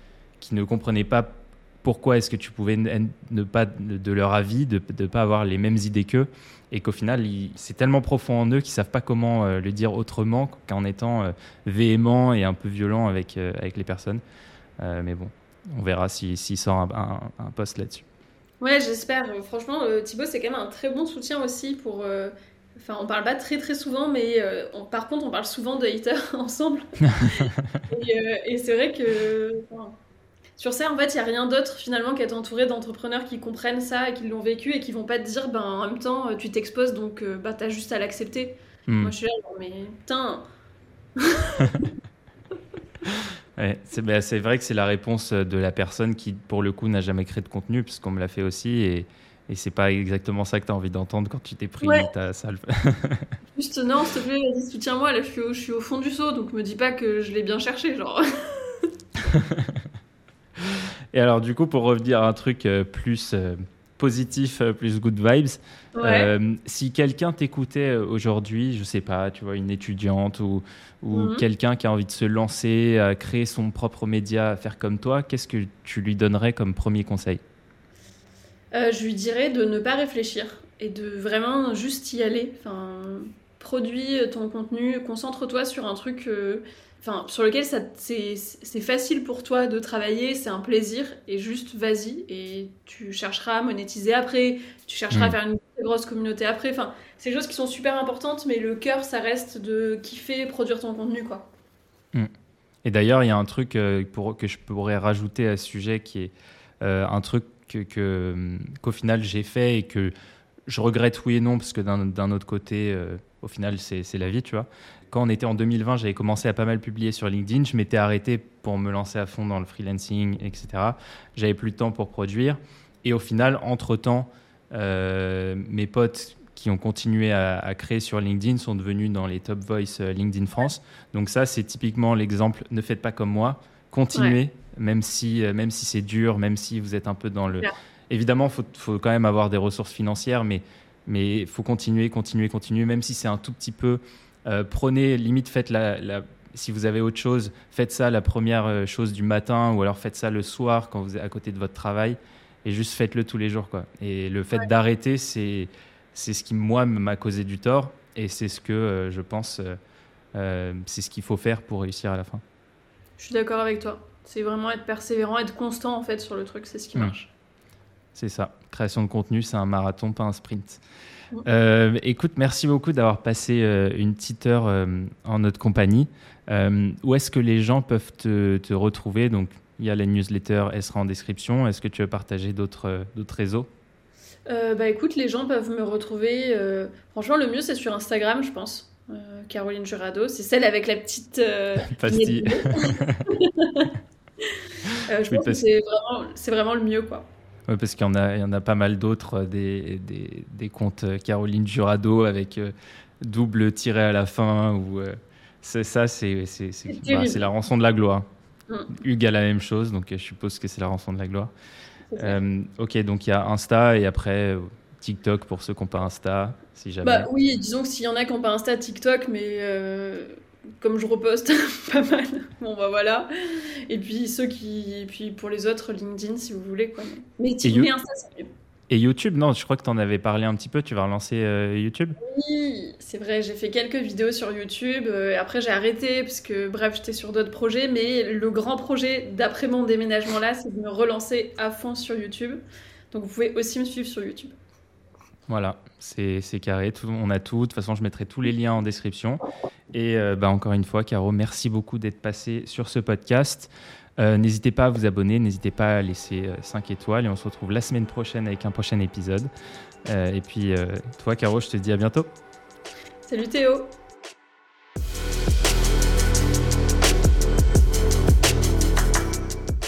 qui ne comprenaient pas pourquoi est-ce que tu pouvais ne pas, de leur avis, de ne pas avoir les mêmes idées qu'eux, et qu'au final, c'est tellement profond en eux qu'ils ne savent pas comment euh, le dire autrement qu'en étant euh, véhément et un peu violent avec, euh, avec les personnes. Mais bon, on verra s'il si, si sort un, un, un post là-dessus. Ouais, j'espère. Franchement, Thibaut, c'est quand même un très bon soutien aussi pour... Enfin, on parle pas très très souvent, mais on, par contre, on parle souvent de haters ensemble. et, et c'est vrai que... Enfin, sur ça, en fait, il n'y a rien d'autre finalement qu'être entouré d'entrepreneurs qui comprennent ça et qui l'ont vécu et qui vont pas te dire, ben en même temps, tu t'exposes donc euh, bah, t'as juste à l'accepter. Mm. Moi, je suis là, mais putain. ouais, c'est bah, vrai que c'est la réponse de la personne qui, pour le coup, n'a jamais créé de contenu, puisqu'on me l'a fait aussi. Et, et c'est pas exactement ça que tu as envie d'entendre quand tu t'es pris ta salle. Juste, non, s'il te plaît, vas-y, soutiens-moi. Là, je suis, au, je suis au fond du saut, donc me dis pas que je l'ai bien cherché, genre. et alors, du coup, pour revenir à un truc euh, plus euh, positif, euh, plus good vibes, si quelqu'un t'écoutait aujourd'hui, je sais pas, tu vois, une étudiante ou, ou mhm. quelqu'un qui a envie de se lancer, à créer son propre média, à faire comme toi, qu'est-ce que tu lui donnerais comme premier conseil? Je lui dirais de ne pas réfléchir et de vraiment juste y aller. Enfin, produis ton contenu, concentre-toi sur un truc enfin, sur lequel c'est facile pour toi de travailler, c'est un plaisir, et juste vas-y, et tu chercheras à monétiser après, tu chercheras à mm. faire une grosse communauté après. Enfin, c'est des choses qui sont super importantes, mais le cœur, ça reste de kiffer, produire ton contenu, quoi. Mm. Et d'ailleurs, il y a un truc euh, pour, que je pourrais rajouter à ce sujet qui est euh, un truc qu'au que, qu'au final j'ai fait et que je regrette oui et non, parce que d'un autre côté, euh, au final, c'est la vie, tu vois quand on était en 2020, j'avais commencé à pas mal publier sur LinkedIn. Je m'étais arrêté pour me lancer à fond dans le freelancing, etc. J'avais plus de temps pour produire. Et au final, entre-temps, euh, mes potes qui ont continué à, créer sur LinkedIn sont devenus dans les top voice euh, LinkedIn France. Donc ça, c'est typiquement l'exemple. Ne faites pas comme moi. Continuez, même si, euh, même si c'est dur, même si vous êtes un peu dans le... Évidemment, il faut, faut, quand même avoir des ressources financières, mais il faut continuer, continuer, continuer, même si c'est un tout petit peu euh, prenez, limite, faites la, si vous avez autre chose, faites ça la première euh, chose du matin ou alors faites ça le soir quand vous êtes à côté de votre travail et juste faites-le tous les jours. Quoi. Et le fait d'arrêter, c'est, c'est ce qui, moi, m'a causé du tort et c'est ce que euh, je pense, c'est ce qu'il faut faire pour réussir à la fin. Je suis d'accord avec toi. C'est vraiment être persévérant, être constant en fait sur le truc, c'est ce qui mmh. marche. C'est ça. Création de contenu, c'est un marathon, pas un sprint. Euh, écoute, merci beaucoup d'avoir passé euh, une petite heure euh, en notre compagnie. où est-ce que les gens peuvent te, retrouver? Donc, il y a la newsletter, elle sera en description. Est-ce que tu veux partager d'autres réseaux? Bah écoute, les gens peuvent me retrouver. franchement, le mieux, c'est sur Instagram, je pense. Caroline Jurado, c'est celle avec la petite pastille. je pense que c'est vraiment, vraiment le mieux, quoi. Oui, parce qu'il y, en a, il y en a pas mal d'autres, euh, des, des, des, comptes euh, Caroline Jurado avec euh, double tiré à la fin. Ou, c'est ça, c'est, c'est, c'est, bah, la rançon de la gloire. Mm. Hugues a la même chose, donc je suppose que c'est la rançon de la gloire. ok, donc il y a Insta et après TikTok pour ceux qui n'ont pas Insta, si jamais. Bah oui, disons que s'il y en a qui n'ont pas Insta, TikTok, mais comme je reposte pas mal, bon bah voilà. Et puis ceux qui, et puis pour les autres, LinkedIn si vous voulez quoi. Mais TikTok, Insta c'est mieux. Et YouTube, non, je crois que tu en avais parlé un petit peu, tu vas relancer euh, YouTube? Oui, c'est vrai, j'ai fait quelques vidéos sur YouTube, euh, après j'ai arrêté parce que bref, j'étais sur d'autres projets, mais le grand projet d'après mon déménagement là, c'est de me relancer à fond sur YouTube. Donc vous pouvez aussi me suivre sur YouTube. Voilà, c'est carré, on a tout. De toute façon, je mettrai tous les liens en description. Et euh, bah, encore une fois, Caro, merci beaucoup d'être passé sur ce podcast. Euh, n'hésitez pas à vous abonner, n'hésitez pas à laisser 5 euh, étoiles et on se retrouve la semaine prochaine avec un prochain épisode. et puis toi, Caro, je te dis à bientôt. Salut Théo.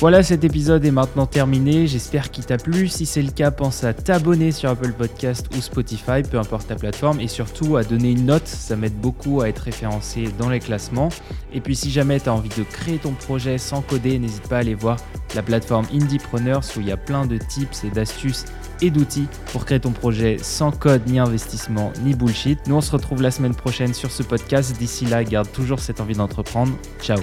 Voilà, cet épisode est maintenant terminé. J'espère qu'il t'a plu. Si c'est le cas, pense à t'abonner sur Apple Podcast ou Spotify, peu importe ta plateforme, et surtout à donner une note. Ça m'aide beaucoup à être référencé dans les classements. Et puis, si jamais tu as envie de créer ton projet sans coder, n'hésite pas à aller voir la plateforme Indiepreneurs où il y a plein de tips et d'astuces et d'outils pour créer ton projet sans code, ni investissement, ni bullshit. Nous, on se retrouve la semaine prochaine sur ce podcast. D'ici là, garde toujours cette envie d'entreprendre. Ciao